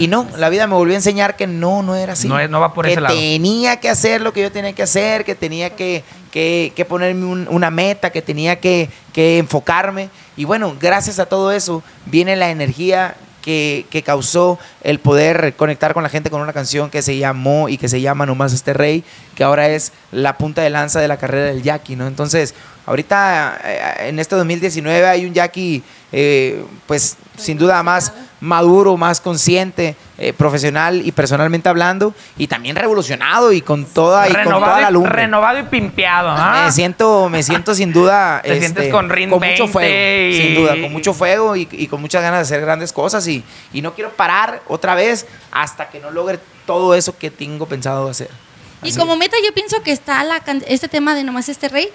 Y no, la vida me volvió a enseñar que no, no era así. No va por que ese lado. tenía que hacer lo que yo tenía que hacer, que tenía que, que, que ponerme un- una meta, que tenía que, que enfocarme. Y bueno, gracias a todo eso viene la energía que, que causó el poder conectar con la gente con una canción que se llamó y que se llama Nomás este Rey, que ahora es la punta de lanza de la carrera del Jackie, ¿no? Entonces, ahorita eh, en este 2019 hay un Jackie, eh, pues sin duda más maduro, más consciente, eh, profesional y personalmente hablando, y también revolucionado y con toda, y con toda renovado, la y, lumbre. renovado y pimpeado. ¿ah? Me siento, me siento sin duda. este, Te sientes con RIN mucho 20 fuego. y- Sin duda, con mucho fuego y, y con muchas ganas de hacer grandes cosas. Y, y no quiero parar otra vez hasta que no logre todo eso que tengo pensado hacer. Y como meta yo pienso que está la can- este tema de nomás este rey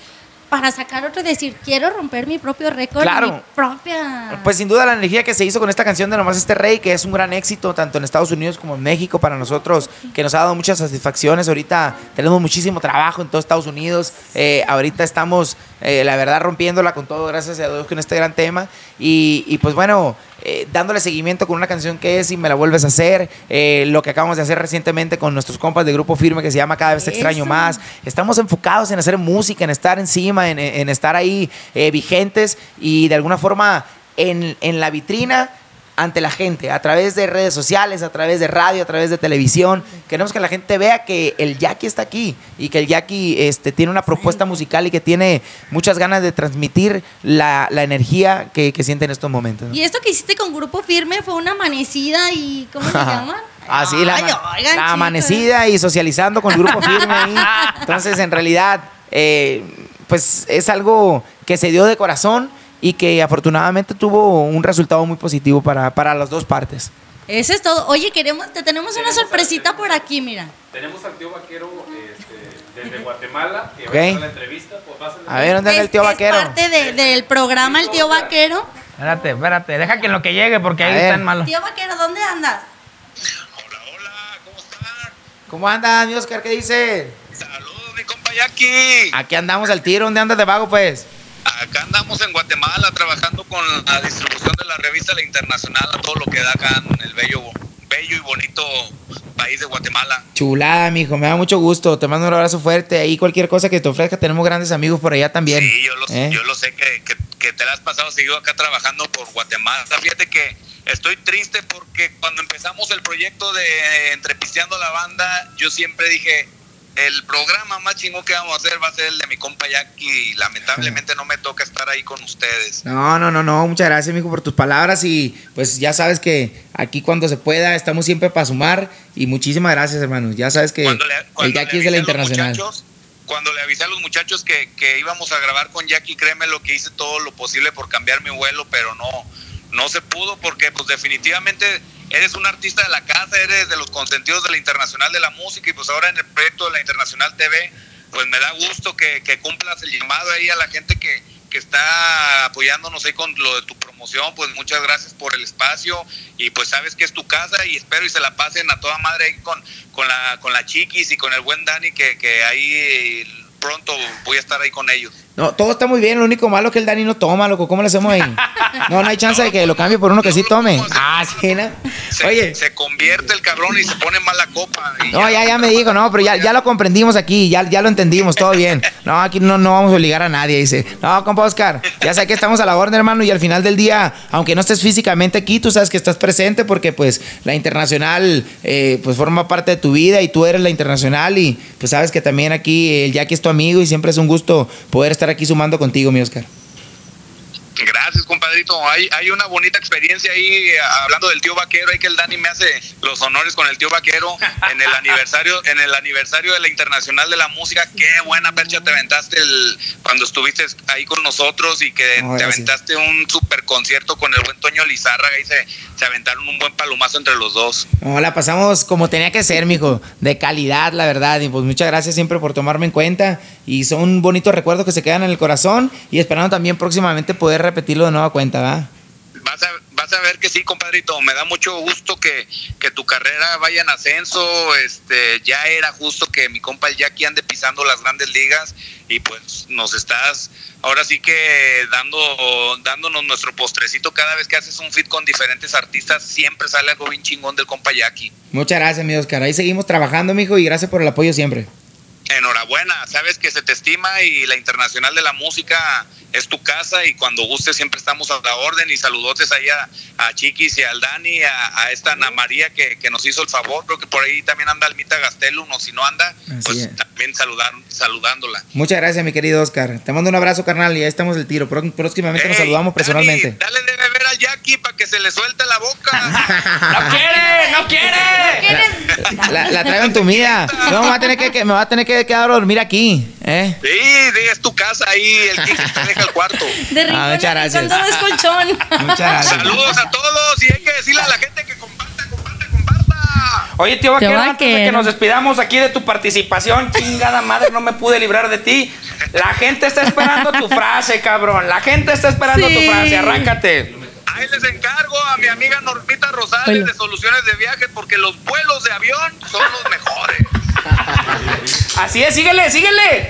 para sacar otro y decir, quiero romper mi propio récord, Claro. mi propia... Pues sin duda la energía que se hizo con esta canción de Nomás este Rey, que es un gran éxito tanto en Estados Unidos como en México para nosotros, que nos ha dado muchas satisfacciones. Ahorita tenemos muchísimo trabajo en todo Estados Unidos. Eh, ahorita estamos, eh, la verdad, rompiéndola con todo, gracias a Dios, con este gran tema. Y, y, pues bueno, eh, dándole seguimiento con una canción que es Y me la vuelves a hacer. eh, lo que acabamos de hacer recientemente con nuestros compas de Grupo Firme que se llama Cada vez te extraño Eso. más. Estamos enfocados en hacer música, en estar encima, en, en estar ahí eh, vigentes y de alguna forma en, en la vitrina ante la gente, a través de redes sociales, a través de radio, a través de televisión. Queremos que la gente vea que el Jackie está aquí y que el Jackie este, tiene una propuesta musical y que tiene muchas ganas de transmitir la, la energía que, que siente en estos momentos. ¿no? Y esto que hiciste con Grupo Firme fue una amanecida y... ¿Cómo se llaman? Ah, sí, la, Ay, ama- oigan, la amanecida y socializando con el grupo firme ahí. Entonces, en realidad, eh, pues es algo que se dio de corazón y que afortunadamente tuvo un resultado muy positivo para, para las dos partes. Eso es todo. Oye, queremos, te tenemos una sorpresita por aquí, mira. Tenemos al tío vaquero este, desde Guatemala, que va a hacer la entrevista. Pues, pásale. A ver, ¿dónde anda el Es- tío es vaquero? parte de- del programa El Tío Vaquero. Espérate, espérate. Deja que en lo que llegue porque A ahí ver. están malos. Tío Vaquero, ¿dónde andas? Hola, hola, ¿cómo están? ¿Cómo andas, mi Oscar? ¿Qué dice? Saludos, mi compa Jackie. Aquí andamos al tiro. ¿Dónde andas de vago, pues? Acá andamos en Guatemala trabajando con la distribución de la revista La Internacional a todo lo que da acá en el bello, bello y bonito país de Guatemala. Chulada, mijo. Me da mucho gusto. Te mando un abrazo fuerte. Ahí cualquier cosa que te ofrezca. Tenemos grandes amigos por allá también. Sí, yo lo, ¿Eh? yo lo sé que, que, que te la has pasado seguido acá trabajando por Guatemala. Fíjate que estoy triste porque cuando empezamos el proyecto de Entrepisteando la Banda, yo siempre dije, el programa más chingón que vamos a hacer va a ser el de mi compa Jackie y lamentablemente no me toca estar ahí con ustedes. No, no, no, no. Muchas gracias, mijo, por tus palabras. Y pues ya sabes que aquí cuando se pueda estamos siempre para sumar. Y muchísimas gracias, hermanos. Ya sabes que Cuando le- el cuando le es de la internacional. Cuando le avisé a los muchachos que, que íbamos a grabar con Jackie, créeme lo que hice todo lo posible por cambiar mi vuelo, pero no, no se pudo porque pues definitivamente eres un artista de la casa, eres de los consentidos de la Internacional de la Música y pues ahora en el proyecto de la Internacional TV, pues me da gusto que, que cumplas el llamado ahí a la gente que, que está apoyándonos ahí con lo de tu promoción, pues muchas gracias por el espacio y pues sabes que es tu casa y espero y se la pasen a toda madre ahí con, con la con la chiquis y con el buen Dani que, que ahí pronto voy a estar ahí con ellos. No, todo está muy bien. Lo único malo es que el Dani no toma, loco. ¿Cómo le hacemos ahí? No, no hay chance de que lo cambie por uno que sí tome. Ah, sí, ¿no? Se, Oye. se convierte el cabrón y se pone mala copa. y No, ya, ya me dijo, no, pero ya, ya lo comprendimos aquí, ya, ya lo entendimos, todo bien. No, aquí no, no vamos a obligar a nadie, dice. No, compa Oscar, ya sé que estamos a la orden, hermano, y al final del día, aunque no estés físicamente aquí, tú sabes que estás presente porque pues la internacional eh, pues forma parte de tu vida y tú eres la internacional y pues sabes que también aquí el Jackie es tu amigo y siempre es un gusto poder estar aquí sumando contigo, mi Oscar. Gracias, compadrito. Hay, hay una bonita experiencia ahí, eh, hablando del tío vaquero, hay que el Dani me hace los honores con el tío vaquero en el aniversario, en el aniversario de la Internacional de la Música. Qué buena percha te aventaste el, cuando estuviste ahí con nosotros y que te aventaste un super concierto con el buen Toño Lizárraga y se, se aventaron un buen palomazo entre los dos. No, la pasamos como tenía que ser, mijo, de calidad, la verdad. Y pues muchas gracias siempre por tomarme en cuenta. Y son bonitos recuerdos que se quedan en el corazón. Y esperando también próximamente poder repetirlo de nueva cuenta, ¿va? Vas a, vas a ver que sí, compadrito. Me da mucho gusto que, que tu carrera vaya en ascenso. Este, ya era justo que mi compa el Jackie ande pisando las grandes ligas y pues nos estás ahora sí que dando dándonos nuestro postrecito cada vez que haces un fit con diferentes artistas. Siempre sale algo bien chingón del compa Jackie. Muchas gracias, mi Oscar. Ahí seguimos trabajando, mijo, y gracias por el apoyo siempre. Enhorabuena, sabes que se te estima y la Internacional de la Música es tu casa y cuando guste siempre estamos a la orden y saludotes ahí a, a Chiquis y al Dani, a, a esta Ana María que, que nos hizo el favor, creo que por ahí también anda Almita Gastelum o si no anda, Así pues es. también saludar, saludándola. Muchas gracias, mi querido Oscar. Te mando un abrazo, carnal, y ahí estamos el tiro. Pró- Próximamente nos saludamos Dani, personalmente. dale de beber al Jackie para que se le suelte la boca. ¡No quiere! ¡No quiere! La, la traigo entumida. No, me va a tener que, que- me va a tener que quedar a dormir aquí. ¿eh? Sí, sí, es tu casa ahí, el Kike te deja el cuarto. De Ah, rincón muchas a rincón, gracias. todo es colchón. Muchas gracias. Saludos a todos y hay que decirle a la gente que comparta, comparta, comparta. Oye, tío Vaquero, antes de que Vaquero. nos despidamos aquí de tu participación, chingada madre, no me pude librar de ti. La gente está esperando tu frase, cabrón. La gente está esperando Sí. tu frase. Arráncate. Ahí les encargo a mi amiga Normita Rosales de Soluciones de Viajes porque los vuelos de avión son los mejores. Así es, síguele, síguele.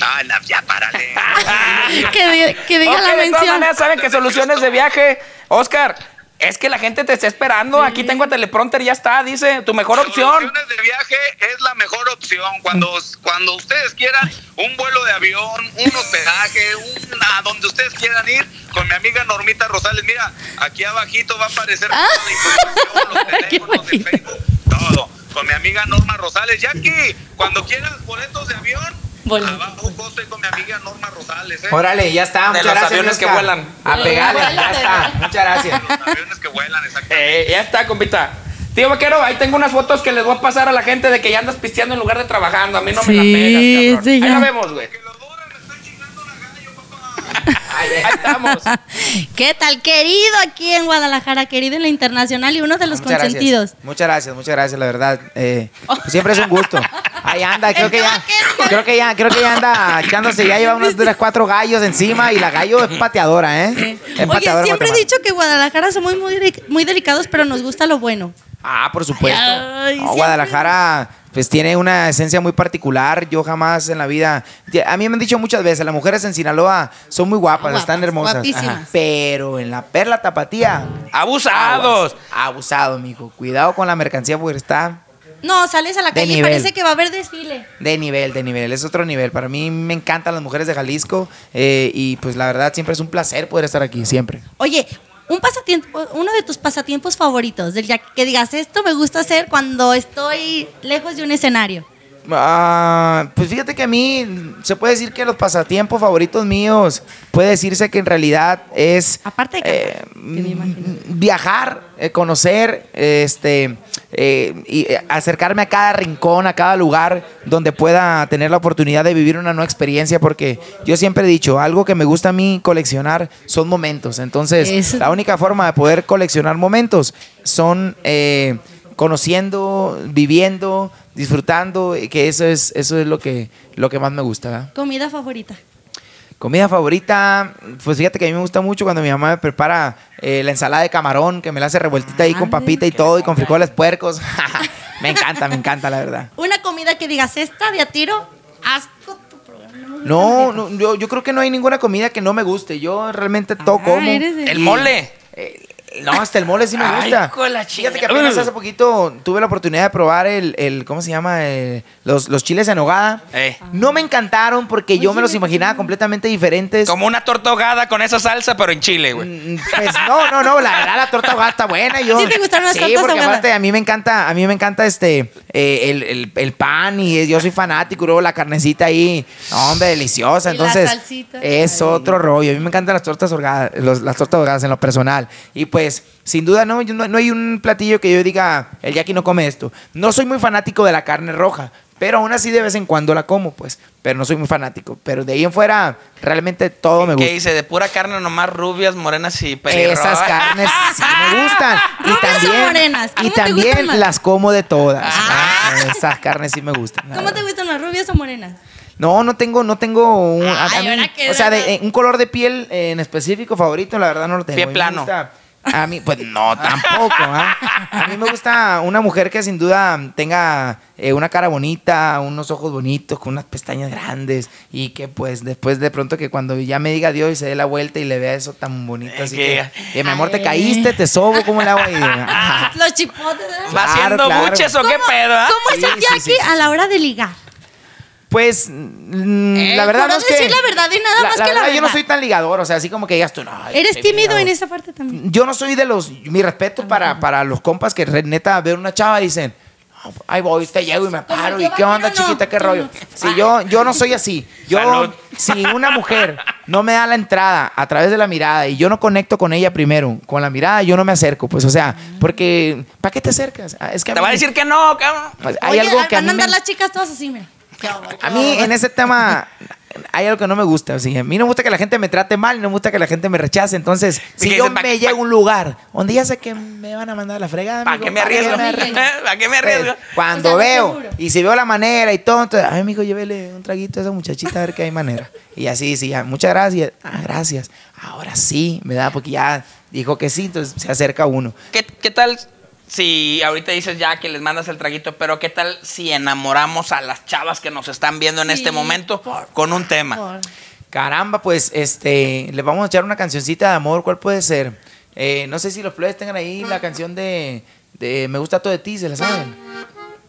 Ah, no, ya párale. que, di- que diga Ok, la de todas mención. maneras, saben que soluciones de viaje. Oscar, es que la gente te está esperando. Aquí tengo a teleprompter, ya está. Dice, tu mejor opción. Soluciones de viaje es la mejor opción. Cuando, cuando ustedes quieran un vuelo de avión, un hospedaje, un, a donde ustedes quieran ir, con mi amiga Normita Rosales. Mira, aquí abajito va a aparecer toda la información, los teléfonos de. Facebook, todo. Con mi amiga Norma Rosales. Jackie, cuando quieras boletos de avión, Boletos. abajo coste con mi amiga Norma Rosales. ¿eh? Órale, ya está. De Muchas los gracias, aviones que vuelan. A pegarle, ya está. Muchas gracias. Los aviones que vuelan, exactamente. Eh, ya está, compita. Tío Vaquero, ahí tengo unas fotos que les voy a pasar a la gente de que ya andas pisteando en lugar de trabajando. A mí no me la pegas, cabrón. sí, ahí ya. la vemos, güey. Que lo duren, me estoy chingando la gallo, papá. Ahí, ahí estamos. ¿Qué tal, querido aquí en Guadalajara, querido en la internacional y uno de los Muchas consentidos? gracias. Muchas gracias, muchas gracias, la verdad. Eh, pues siempre es un gusto. Ahí anda, creo que ya, creo que ya, creo que ya anda echándose, ya lleva unos tres, cuatro gallos encima y la gallo es pateadora, ¿eh? Es Oye, pateadora siempre he dicho que Guadalajara somos muy, muy delicados, pero nos gusta lo bueno. Ah, por supuesto. Ay, No, Guadalajara, pues tiene una esencia muy particular. Yo jamás en la vida. A mí me han dicho muchas veces, las mujeres en Sinaloa son muy guapas, Guapas, están hermosas. Ajá. Pero en la perla tapatía. Abusados. aguas. Abusado, mijo. Cuidado con la mercancía porque está No, sales a la De calle y parece que va a haber desfile. de nivel, de nivel. Es otro nivel. Para mí me encantan las mujeres de Jalisco. eh, y pues la verdad siempre es un placer poder estar aquí, siempre. Oye, un pasatiempo, uno de tus pasatiempos favoritos, del que digas, esto me gusta hacer cuando estoy lejos de un escenario. Ah, pues fíjate que a mí se puede decir que los pasatiempos favoritos míos puede decirse que en realidad es Aparte de eh, que viajar, eh, conocer, este eh, y acercarme a cada rincón, a cada lugar donde pueda tener la oportunidad de vivir una nueva experiencia, porque yo siempre he dicho algo que me gusta a mí coleccionar son momentos. Entonces, Eso. la única forma de poder coleccionar momentos son eh, conociendo, viviendo, disfrutando, y que eso es, eso es lo que, lo que más me gusta. ¿verdad? Comida favorita. Comida favorita, pues fíjate que a mí me gusta mucho cuando mi mamá me prepara eh, la ensalada de camarón, que me la hace revueltita ahí con Ay, papita y todo, y con frijoles puercos. me encanta, me encanta, la verdad. Una comida que digas, esta de a tiro, asco tu programa. No, nada". no yo, yo creo que no hay ninguna comida que no me guste. Yo realmente todo Ah, como. El mole. Eh, no, hasta el mole sí me Ay, gusta. hijo de la Fíjate que apenas hace poquito tuve la oportunidad de probar el, el ¿cómo se llama? Eh, los, los chiles en hogada. Eh. No me encantaron porque yo me los imaginaba completamente diferentes. Como una torta ahogada con esa salsa, pero en Chile, güey. Mm, Pues no, no, no, la verdad la torta ahogada está buena. Yo, ¿Sí te gustaron las sí, tortas porque ahogadas? aparte a mí me encanta, a mí me encanta este eh, el, el- el pan y yo soy fanático, y luego la carnecita ahí, no, hombre, deliciosa. Y la Entonces, salsita. es otro rollo. A mí me encantan las tortas ahogadas, los- las tortas ahogadas en lo personal. Y pues, sin duda, no, no, no hay un platillo que yo diga, el Jackie no come esto. No soy muy fanático de la carne roja. Pero aún así de vez en cuando la como, pues. Pero no soy muy fanático. Pero de ahí en fuera, realmente todo me gusta. Dice, de pura carne nomás rubias, morenas y pelirrojas. Esas carnes sí me gustan. Y también, las como de todas. Ah. ¿no? Esas carnes sí me gustan. ¿Cómo te gustan las rubias o morenas? No, no tengo, no tengo un, a mí- o sea, de- eh, un color de piel eh, en específico favorito, la verdad no lo tengo. Pie me plano. gusta- a mí, pues no, tampoco. ¿ah? A mí me gusta una mujer que sin duda tenga eh, una cara bonita, unos ojos bonitos, con unas pestañas grandes y que pues después de pronto que cuando ya me diga Dios y se dé la vuelta y le vea eso tan bonito, así que- que, eh, mi amor, te caíste, te sobo, ¿cómo le hago ahí? Ah, Los chipotes. ¿Va Claro, haciendo claro. buches o qué pedo, ah? ¿Cómo es Sí, el sí, Jackie sí, sí, a la hora de ligar? Pues mm, Eh, la verdad juró no es que decir la verdad y nada más que la verdad, Yo no verdad. soy tan ligador, o sea, así como que digas tú, no. ¿Eres tímido en esa parte también? Yo no soy de los. Mi respeto para, para los compas que neta ven una chava y dicen. "No, Ahí voy, te llego y me paro. ¿Y qué onda, no. chiquita? ¿Qué rollo? no. Si yo, yo no soy así. Yo, Salud. si una mujer no me da la entrada a través de la mirada y yo no conecto con ella primero, con la mirada yo no me acerco, pues o sea, porque ¿para qué te acercas? Ah, Es que Te va a decir que no, cabrón. hay Oye, algo que van a andar me- las chicas todas así, mira. A mí en ese tema hay algo que no me gusta. así, a mí no me gusta que la gente me trate mal, no me gusta que la gente me rechace. Entonces, si yo me llego a un lugar donde ya sé que me van a mandar a la fregada, ¿Para qué me ¿pa' qué arriesgo? ¿Para qué me arriesgo? Pues, cuando O sea, veo seguro. y si veo la manera y todo, entonces, ay, amigo, llévele un traguito a esa muchachita a ver que hay manera. Y así, sí, ya, muchas gracias. Ah, gracias. Ahora sí, me da porque ya dijo que sí, entonces se acerca uno. ¿Qué, qué tal si ahorita dices ya que les mandas el traguito, pero qué tal si enamoramos a las chavas que nos están viendo en Sí, este momento por con un tema? Por- Caramba, pues este, le vamos a echar una cancioncita de amor, ¿cuál puede ser? Eh, no sé si los plebes tengan ahí la canción de, de Me gusta todo de ti, ¿se la saben?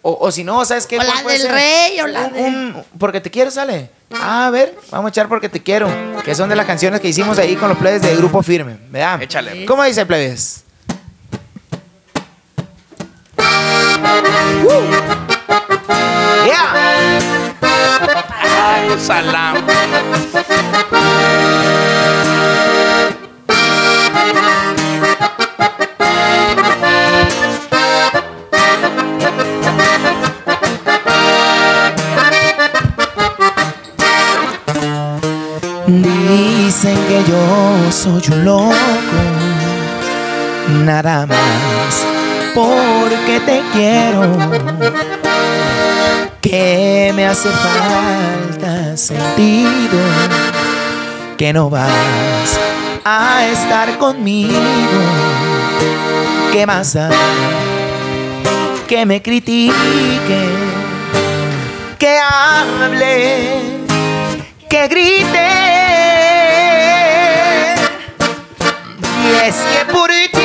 O, o si no, ¿sabes qué? O la ¿Cuál puede del ser? rey, o la Un- de- un- porque te quiero, sale. Ah, a ver, vamos a echar porque te quiero. Que son de las canciones que hicimos ahí con los plebes de Grupo Firme, ¿verdad? Échale. ¿Cómo dice plebes? ¡Yeah! Ay, salam. Dicen que yo soy un loco, nada más porque te quiero. Que me hace falta sentido, que no vas a estar conmigo. ¿Qué más da? Que me critique, que hable que grite. Y es que por ti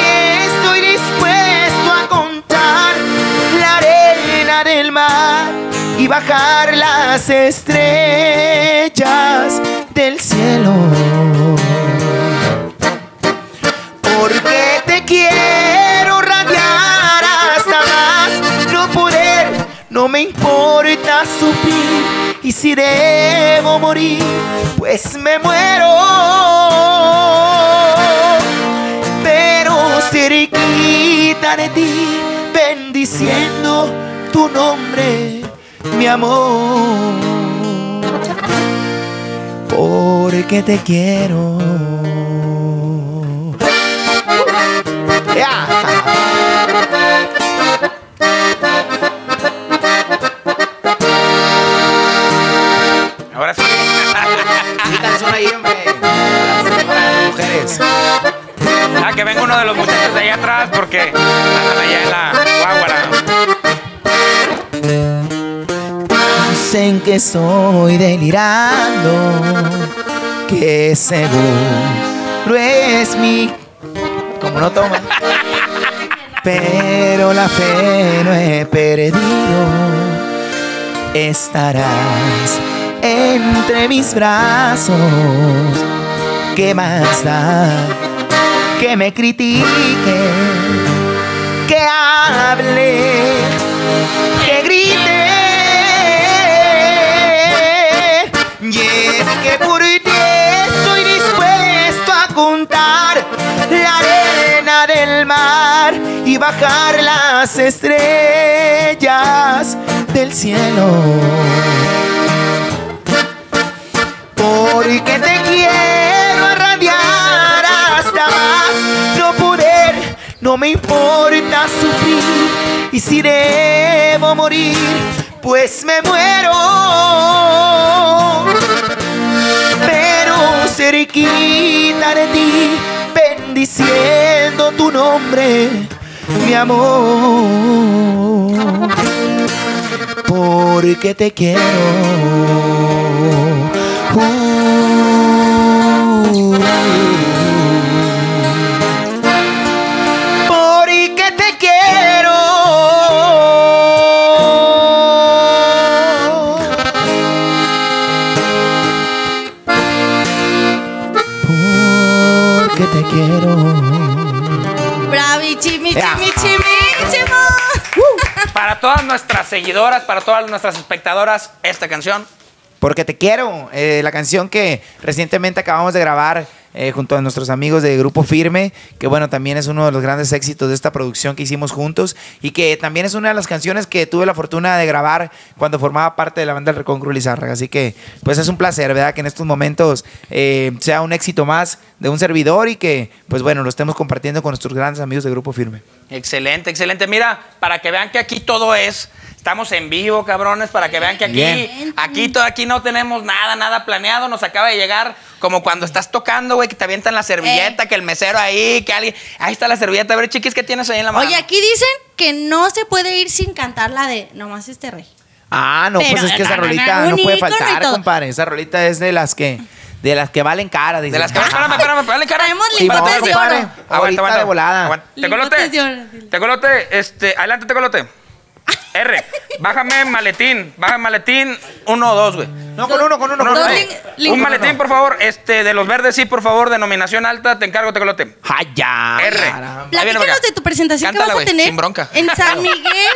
y bajar las estrellas del cielo. Porque te quiero radiar hasta más no poder, no me importa sufrir. Y si debo morir, pues me muero. Pero cerquita de ti, bendiciendo tu nombre, mi amor. Porque te quiero. Yeah. Ahora sí. Canción ahí, hombre. Para las señoras, mujeres. Ah, que venga uno de los muchachos de allá atrás porque andan allá en la guaguara. Dicen que estoy delirando, que seguro es mi. Como no toma. Pero la fe no he perdido. Estarás entre mis brazos. ¿Qué más da? Que me critique, que hable, que grite. Del mar y bajar las estrellas del cielo. Porque te quiero radiar hasta más no poder, no me importa sufrir. Y si debo morir, pues me muero. Pero cerquita de ti, bendiciendo tu nombre, mi amor. Porque te quiero. Porque todas nuestras seguidoras, para todas nuestras espectadoras, esta canción Porque te quiero, eh, la canción que recientemente acabamos de grabar eh, junto a nuestros amigos de Grupo Firme, que bueno, también es uno de los grandes éxitos de esta producción que hicimos juntos y que también es una de las canciones que tuve la fortuna de grabar cuando formaba parte de la banda del Recon Lizárraga. Así que pues es un placer, ¿verdad? Que en estos momentos eh, sea un éxito más de un servidor y que pues bueno, lo estemos compartiendo con nuestros grandes amigos de Grupo Firme. Excelente, excelente. Mira, para que vean que aquí todo es. Estamos en vivo, cabrones, para que vean que aquí, Bien. aquí, todo, aquí no tenemos nada, nada planeado. Nos acaba de llegar como cuando estás tocando, güey, que te avientan la servilleta, que el mesero ahí, que alguien. Ahí está la servilleta. A ver, chiquis, ¿qué tienes ahí en la mano? Oye, aquí dicen que no se puede ir sin cantar la de Nomás este rey. Ah, no, Pero, pues es que esa no, no, rolita no, puede faltar, compadre. Esa rolita es de las que de las que valen cara. De las que. Espérame, espérame, espérame, cara. Traemos Sí, lingotes de oro. Aguanta, aguanta. de volada. Tecolote. Tecolote, este, adelante, Tecolote. R, bájame maletín, bájame maletín, uno o dos, güey. No, con uno, con uno, No, con no, uno. un maletín, por favor, este, de los verdes, sí, por favor, denominación alta, te encargo, Tecolote. ¡Ay, ya! R. Platícanos de tu presentación que vas a tener sin bronca. en San Miguel,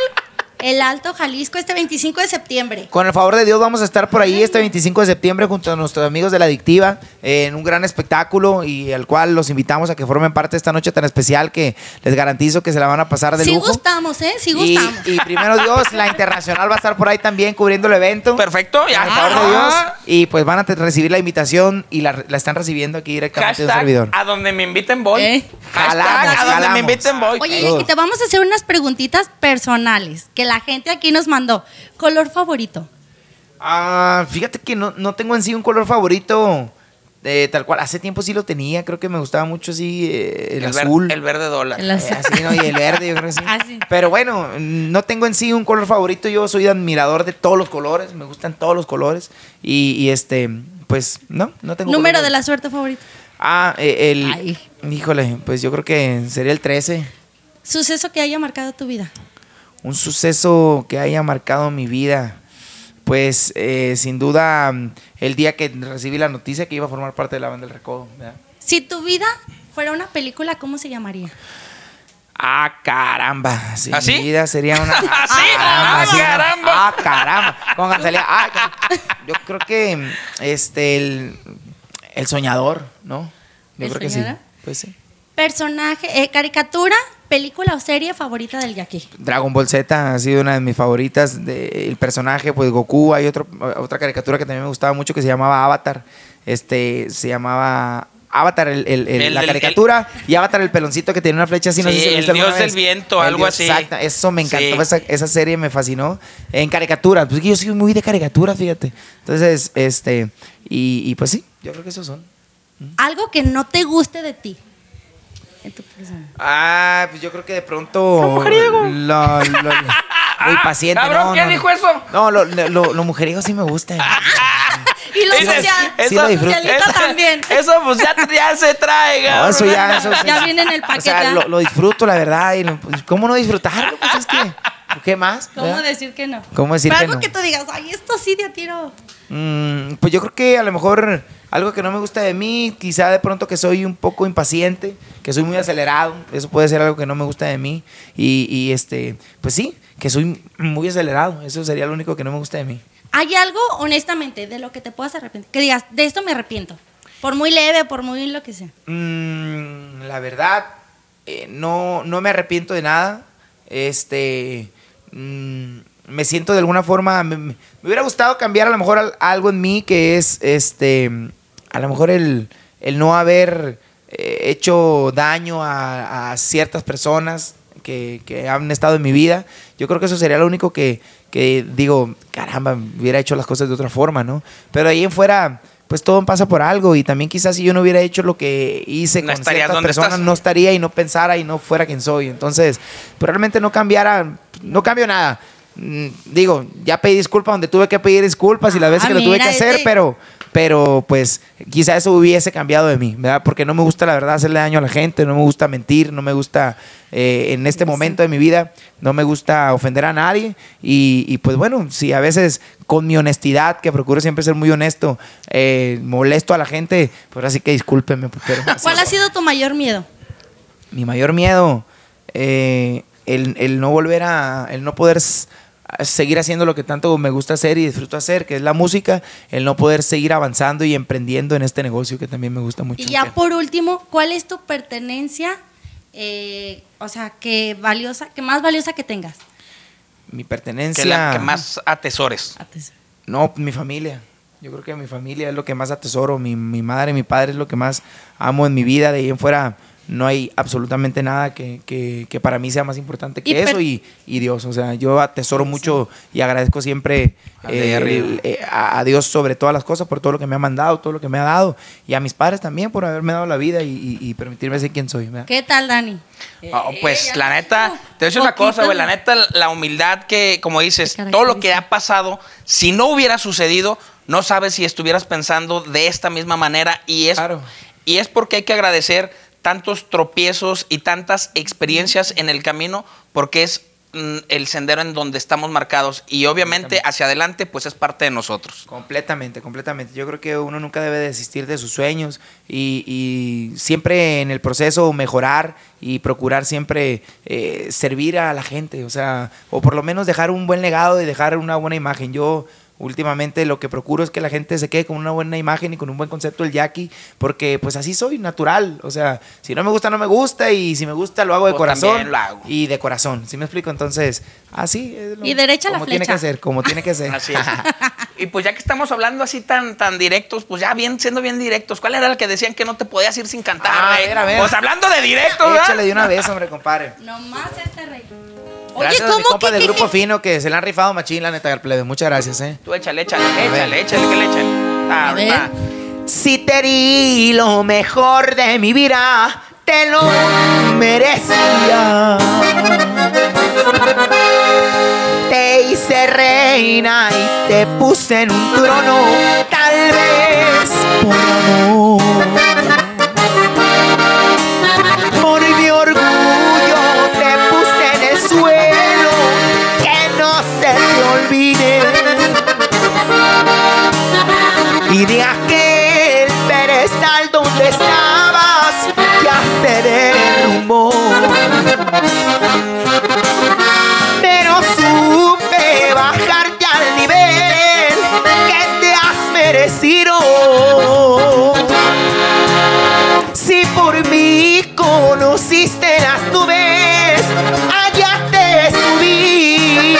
el Alto Jalisco, este 25 de septiembre. Con el favor de Dios vamos a estar por ahí este 25 de septiembre junto a nuestros amigos de La Adictiva eh, en un gran espectáculo y al cual los invitamos a que formen parte de esta noche tan especial que les garantizo que se la van a pasar de Sí lujo. gustamos, ¿eh? Sí Y, gustamos. y primero Dios, la internacional va a estar por ahí también cubriendo el evento. Perfecto, Con ya. el favor de Dios. Y pues van a recibir la invitación y la, la están recibiendo aquí directamente de un Hashtag, servidor. a donde me inviten voy. Eh. Jalamos, a donde jalamos. me inviten voy. Oye, y te vamos a hacer unas preguntitas personales que la gente aquí nos mandó. ¿Color favorito? Ah, fíjate que no, no tengo en sí un color favorito eh, tal cual. Hace tiempo sí lo tenía, creo que me gustaba mucho así eh, el, azul. el verde dólar. El Eh, azul. así, ¿no? Y el verde, yo creo que sí. Ah, sí. Pero bueno, no tengo en sí un color favorito. Yo soy admirador de todos los colores. Me gustan todos los colores. Y, y este, pues, no, no tengo. Número color de la suerte favorito. Ah, eh, el. Ay. Híjole, pues yo creo que sería el 13. Suceso que haya marcado tu vida. Un suceso que haya marcado mi vida. Pues eh, sin duda el día que recibí la noticia que iba a formar parte de la banda del recodo. ¿verdad? Si tu vida fuera una película, ¿cómo se llamaría? Ah, caramba. Si ¿Así? mi vida sería una. ¿Así? Ah, sí, caramba. Ah, caramba. Con Gansalía. Ah, yo creo que este el, el soñador, ¿no? Yo ¿El creo que sí. Pues sí. Personaje, eh, caricatura, película o serie favorita del Jackie. Dragon Ball Z ha sido una de mis favoritas. De, el personaje, pues Goku. Hay otro, otra caricatura que también me gustaba mucho que se llamaba Avatar. Este, se llamaba Avatar, el, el- el- El la caricatura, y Avatar, el peloncito que tiene una flecha así. no Sí, sé si lo el dios del viento, El algo dios- así. Exacto, eso me encantó. Sí. Esa, esa serie me fascinó. En caricatura, pues que yo soy muy de caricatura, fíjate. Entonces, este, y, y pues sí, yo creo que esos son. Algo que no te guste de ti. En tu. Ah, pues yo creo que de pronto. Lo, lo- lo- muy paciente, Cabrón, no, ¿qué no, no. dijo eso? No, lo, lo, lo mujeriego sí me gusta. Y lo social, sí lo disfruto. socialita también. Eso pues ya, ya se trae, No, eso ya, eso, Ya eso- viene en el O paquete, sea, ¿ah? lo, lo disfruto, la verdad. Y lo- pues, ¿Cómo no disfrutarlo? Pues es que, ¿qué más? ¿Cómo ¿verdad? decir que no? ¿Cómo decir Pero que algo no? que tú digas, ay, esto sí de tiro. Mm, pues yo creo que a lo mejor algo que no me gusta de mí, quizá de pronto que soy un poco impaciente, que soy muy acelerado, eso puede ser algo que no me gusta de mí. Y, y, este, pues sí, que soy muy acelerado, eso sería lo único que no me gusta de mí. ¿Hay algo, honestamente, de lo que te puedas arrepentir? Que digas, de esto me arrepiento. Por muy leve, por muy lo que sea. Mm, la verdad, eh, no, no me arrepiento de nada. Este, mm, me siento de alguna forma, me, me hubiera gustado cambiar a lo mejor al- algo en mí que es, este, a lo mejor el, el no haber eh, hecho daño a, a ciertas personas que, que han estado en mi vida. Yo creo que eso sería lo único que, que digo, caramba, hubiera hecho las cosas de otra forma, ¿no? Pero ahí en fuera, pues todo pasa por algo y también quizás si yo no hubiera hecho lo que hice No con ciertas personas, estás. no estaría y no pensara y no fuera quien soy. Entonces, pues realmente no cambiara, no cambio nada. Mm, Digo, ya pedí disculpas donde tuve que pedir disculpas y las veces Ah, que lo tuve que hacer, este- pero, pero pues quizá eso hubiese cambiado de mí, ¿verdad? Porque no me gusta la verdad hacerle daño a la gente, no me gusta mentir, no me gusta eh, en este momento de mi vida, no me gusta ofender a nadie y, y, pues bueno, si a veces con mi honestidad, que procuro siempre ser muy honesto, eh, molesto a la gente, pues así que discúlpenme. Pero así ¿Cuál ha sido tu mayor miedo? Mi mayor miedo, eh, el, el no volver a, el no poder seguir haciendo lo que tanto me gusta hacer y disfruto hacer, que es la música, el no poder seguir avanzando y emprendiendo en este negocio que también me gusta mucho. Y ya por último, ¿cuál es tu pertenencia? eh, o sea, que valiosa, que más valiosa que tengas. Mi Que, pertenencia. la, que más atesores. No, mi familia. Yo creo que mi familia es lo que más atesoro. Mi, mi madre, mi padre es lo que más amo en mi vida. De ahí en fuera no hay absolutamente nada que, que- que para mí sea más importante que Y eso y, y Dios. O sea, yo atesoro mucho y agradezco siempre eh, el- eh, a, Dios sobre todas las cosas, por todo lo que me ha mandado, todo lo que me ha dado. Y a mis padres también por haberme dado la vida y, y- y permitirme ser quien soy. ¿verdad? ¿Qué tal, Dani? Ah, Eh, pues la neta, digo, te voy a decir una cosa, güey. La neta, la humildad que, como dices, todo lo que ha pasado, si no hubiera sucedido, no sabes si estuvieras pensando de esta misma manera. Y es, Claro. y es porque hay que agradecer tantos tropiezos y tantas experiencias en el camino, porque es mm, el sendero en donde estamos marcados. Y obviamente hacia adelante, pues es parte de nosotros. Completamente, completamente. Yo creo que uno nunca debe desistir de sus sueños y, y siempre en el proceso mejorar y procurar siempre eh, servir a la gente, o sea, o por lo menos dejar un buen legado y dejar una buena imagen. Yo últimamente lo que procuro es que la gente se quede con una buena imagen y con un buen concepto del Jackie, porque pues así soy, natural. O sea, si no me gusta, no me gusta y si me gusta, lo hago de O corazón lo hago. y de corazón. ¿Sí me explico? Entonces, así es lo- Y derecha la como tiene flecha. que ser, como tiene que ser. Así es. y pues ya que estamos hablando así tan, tan directos, pues ya bien, siendo bien directos, ¿cuál era el que decían que no te podías ir sin cantar, Ah, a ver, a ver. Pues hablando de directos, ¿verdad? Échale de una vez, hombre, compadre. Nomás este rey. Oye, Gracias a mi ¿cómo compa que, del que- grupo que- fino que se le han rifado machín, la neta, plebe. Muchas gracias, eh. Tú échale, échale, échale, échale, que le échale. Ah, A ver. ahorita. Si te di lo mejor de mi vida, te lo merecía. Te hice reina y te puse en un trono, tal vez por amor. Si por mí conociste las nubes, allá te subí.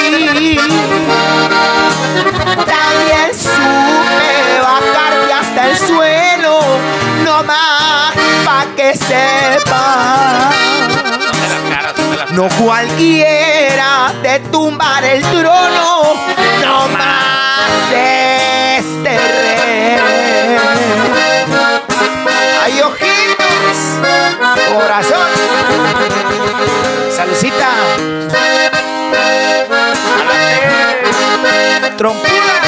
También supe bajarte hasta el suelo, no más pa' que sepas. No cualquiera te tumba del trono, no más este rey. Hay ojitos, corazón, salucita, trompula,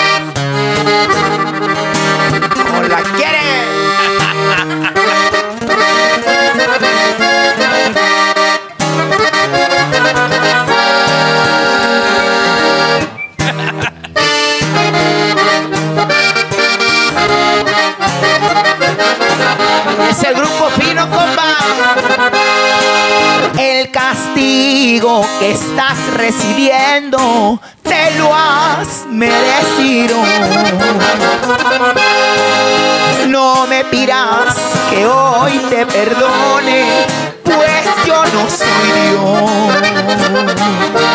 que estás recibiendo te lo has merecido. No me pidas que hoy te perdone, pues yo no soy Dios.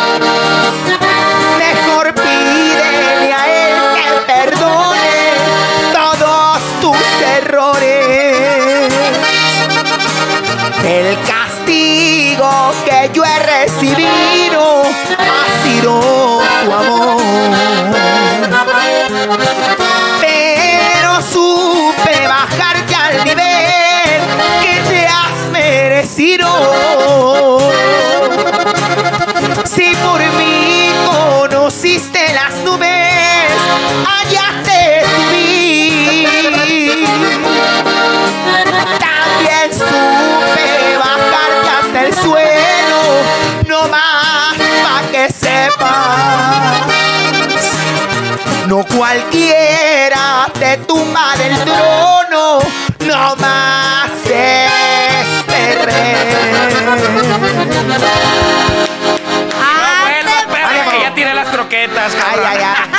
No cualquiera te tumba del trono, no más este rey. Croquetas. Ay, ay, ay.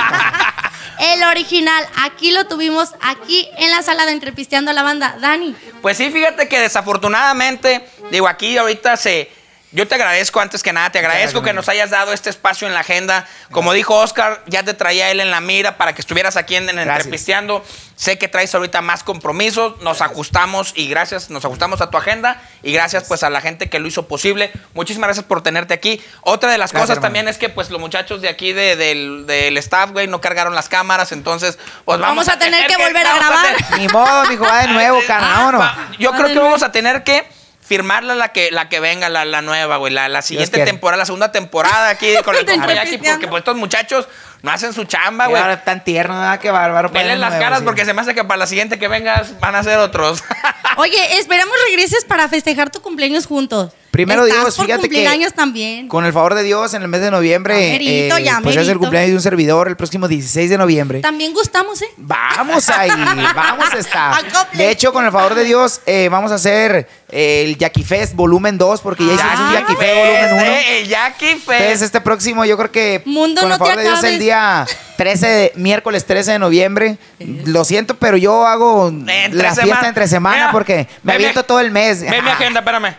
El original, aquí lo tuvimos, aquí en la sala de Entrepisteando a la Banda. Dani, Pues sí, fíjate que desafortunadamente, digo, aquí ahorita se. Yo te agradezco antes que nada, te agradezco que nos hayas dado este espacio en la agenda. Como dijo Oscar, ya te traía él en la mira para que estuvieras aquí en, en. Entrepisteando. Sé que traes ahorita más compromisos, nos ajustamos y gracias, nos ajustamos a tu agenda y gracias pues a la gente que lo hizo posible. Muchísimas gracias por tenerte aquí. Otra de las Gracias, cosas hermano. también es que pues los muchachos de aquí de- del, del staff, güey, no cargaron las cámaras, entonces pues vamos, Vamos a tener que volver a grabar. tener- Ni modo, mijo, va de nuevo, carnal, vámonos. Va, Yo Va creo que nuevo. vamos a tener que firmarla la que, la que venga, la, la nueva, güey. La, la siguiente quiere. temporada, la segunda temporada aquí con el De compa Jackie, Entrepisteando. porque pues estos muchachos no hacen su chamba, güey. ahora tan tierno, ¿verdad? Qué bárbaro. Padre las nuevo, caras sí. porque se me hace que para la siguiente que vengas van a ser otros. oye, esperamos regreses para festejar tu cumpleaños juntos. Primero Estás Dios, por fíjate que años también. Con el favor de Dios, en el mes de noviembre, eh, ya pues es el cumpleaños de un servidor el próximo 16 de noviembre. También gustamos, ¿eh? Vamos ahí, vamos a estar. Acople. De hecho, con el favor de Dios, eh, vamos a hacer eh, el Jackie Fest volumen 2, porque ya hicimos un Ah. Jackie Fest volumen 1. Eh, el Jackie Fest. Entonces, este próximo, yo creo que Mundo, con no el favor te de Dios, el acabes. día 13, de- miércoles 13 de noviembre. Lo siento, pero yo hago Entre la semana. fiesta entre semana Mira, porque me ve mi- aviento todo el mes. Ve mi agenda, espérame.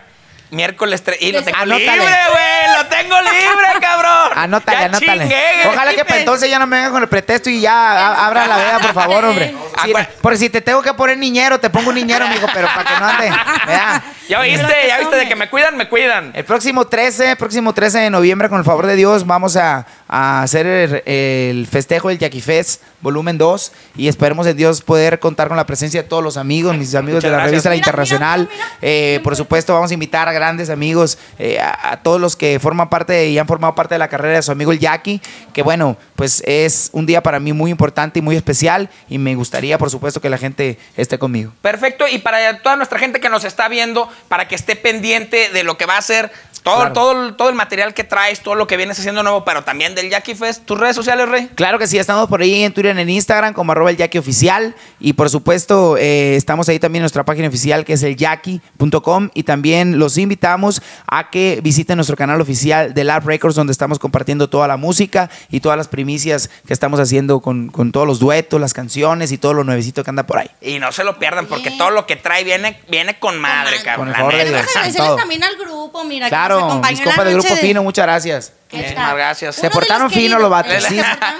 Miércoles 3. Y lo tengo Anótale. libre, güey. Lo tengo libre, cabrón. Anótale, Ya anótale. chingué, Ojalá que para entonces ya no me vengan con el pretexto y ya a- abran la veda, por favor, hombre. Sí, Acuer- porque si te tengo que poner niñero, te pongo un niñero, mijo, pero para que no ande. ¿verdad? Ya viste, ya viste de que me cuidan, me cuidan. El próximo 13, próximo 13 de noviembre, con el favor de Dios, vamos a, a hacer el, el festejo del Jackie Fest volumen 2 y esperemos en Dios poder contar con la presencia de todos los amigos, mis amigos Muchas de la gracias. revista La Internacional. mira, mira. Eh, por supuesto, vamos a invitar a grandes amigos, eh, a, a todos los que forman parte y han formado parte de la carrera de su amigo el Jackie, que bueno, pues es un día para mí muy importante y muy especial y me gustaría, por supuesto, que la gente esté conmigo. Perfecto, y para toda nuestra gente que nos está viendo, para que esté pendiente de lo que va a ser todo, Claro. todo, el- todo el material que traes, todo lo que vienes haciendo nuevo, pero también del Jackie Fest, tus redes sociales, Rey. Claro que sí, estamos por ahí en Twitter, en Instagram, como arroba el Jackie Oficial. Y por supuesto, eh, estamos ahí también en nuestra página oficial, que es el jackie.com. Y también los invitamos a que visiten nuestro canal oficial de Lab Records, donde estamos compartiendo toda la música y todas las primicias que estamos haciendo con, con todos los duetos, las canciones y todo lo nuevecito que anda por ahí. Y no se lo pierdan, porque todo lo que trae viene, viene con madre, cabrón. Con el favor de. Dios. También al grupo, mira, que Claro, mis compas de Grupo Fino, muchas gracias. ¿Qué Muchísimas tal? gracias. Se portaron los fino los vatos.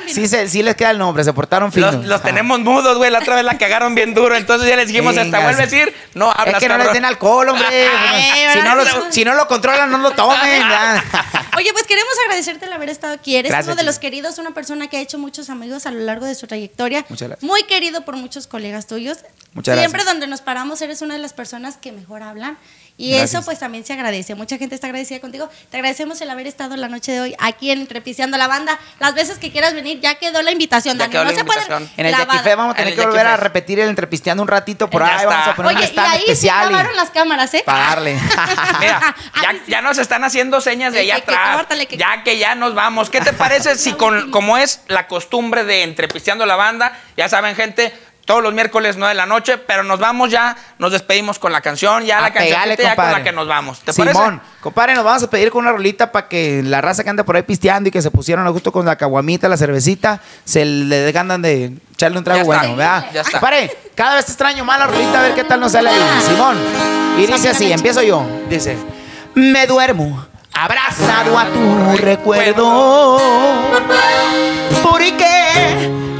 Sí, se- les queda el nombre, se portaron fino. Los, los tenemos mudos, güey. La otra vez la cagaron bien duro. Entonces ya les dijimos, hasta Venga, vuelve a decir, no hablas, Es que no les den alcohol, hombre. Ay, si, no lo, ¿verdad? si no lo controlan, no lo tomen. Oye, pues queremos agradecerte el haber estado aquí. Eres Gracias, uno de los queridos, una persona que ha hecho muchos amigos a lo largo de su trayectoria. Muchas gracias. Muy querido por muchos colegas tuyos. Muchas Siempre gracias. donde nos paramos eres una de las personas que mejor hablan. Y Gracias. eso pues también se agradece. Mucha gente está agradecida contigo. Te agradecemos el haber estado la noche de hoy aquí en Entrepiciando la Banda. Las veces que quieras venir, ya quedó la invitación, Ya Dani. quedó No la se puede invitación. En el clavada. Jackie Fe vamos a En tener que volver a repetir el entrepisteando un ratito por ahí. Vamos está. a poner un Oye, y ahí sí especial. y- grabaron las cámaras, ¿eh? Para darle. Mira, ya, sí. ya nos están haciendo señas de Sí, allá que- que atrás. córtale, que- Ya que ya nos vamos. ¿Qué te parece si con, como es la costumbre de entrepisteando la banda, ya saben, gente, todos los miércoles 9 de la noche, pero nos vamos ya, nos despedimos con la canción, ya la A pegarle, canción ya con la que nos vamos. ¿Te Simón, parece? compadre, nos vamos a pedir con una rolita para que la raza que anda por ahí pisteando y que se pusieron a gusto con la caguamita, la cervecita, se le ganan de echarle un trago Ya está. bueno, ¿verdad? Ya está. Compadre, cada vez te extraño más la rolita, a ver qué tal nos sale ahí. Simón. Y dice así, empiezo yo. Dice, me duermo abrazado a tu recuerdo.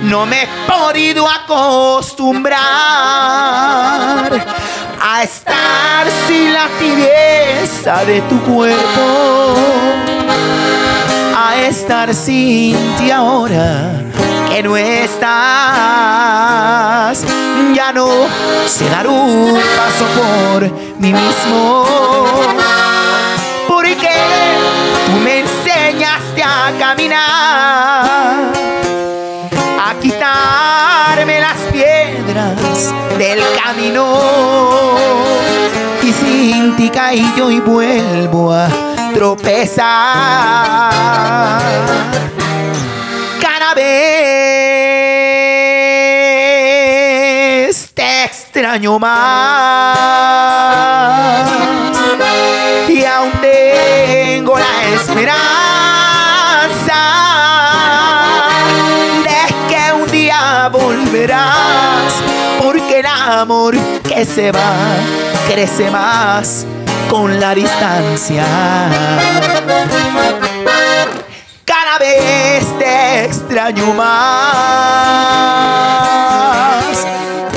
No me he podido acostumbrar a estar sin la tibieza de tu cuerpo. A estar sin ti ahora que no estás. Ya no sé dar un paso por mí mismo. Porque tú me enseñaste a caminar las piedras del camino. Y sin ti caí yo y vuelvo a tropezar. Cada vez te extraño más. Y aún tengo la esperanza volverás, porque el amor que se va crece más con la distancia. Cada vez te extraño más,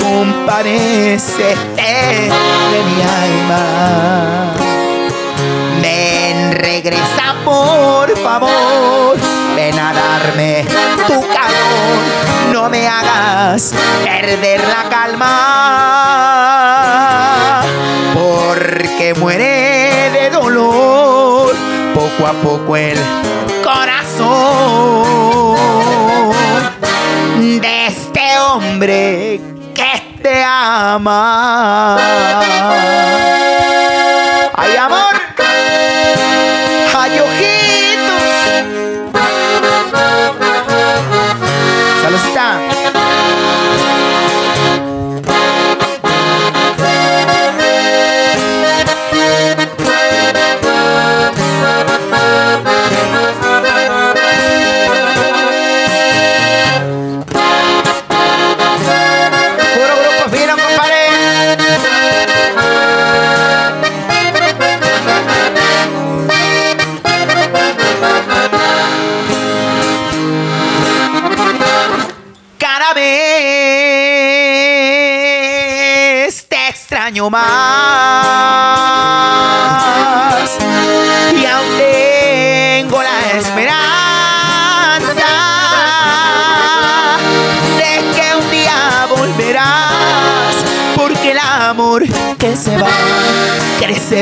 comparece de mi alma. Ven, regresa por favor. Ven a darme tu calor. No me hagas perder la calma. Porque muere de dolor poco a poco el corazón de este hombre que te ama. ¡Ay, amor! ¡Ay, ojitos! stop.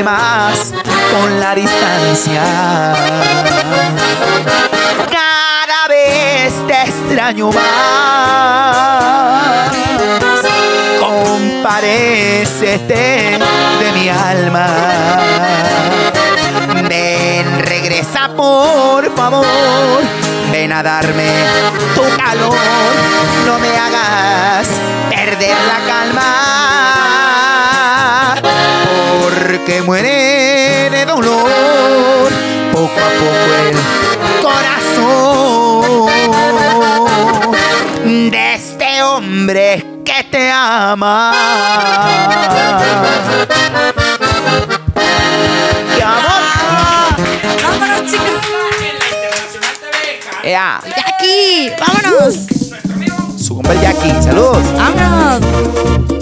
Con la distancia cada vez te extraño más. Comparecete de mi alma. Ven, regresa por favor. Ven a darme tu calor. No me hagas perder la calma. Porque muere de dolor poco a poco el corazón de este hombre que te ama. ¡Qué amor! ¡Vámonos, chicos! Ea, Jackie, vámonos. su compa el Jackie, saludos. Vámonos.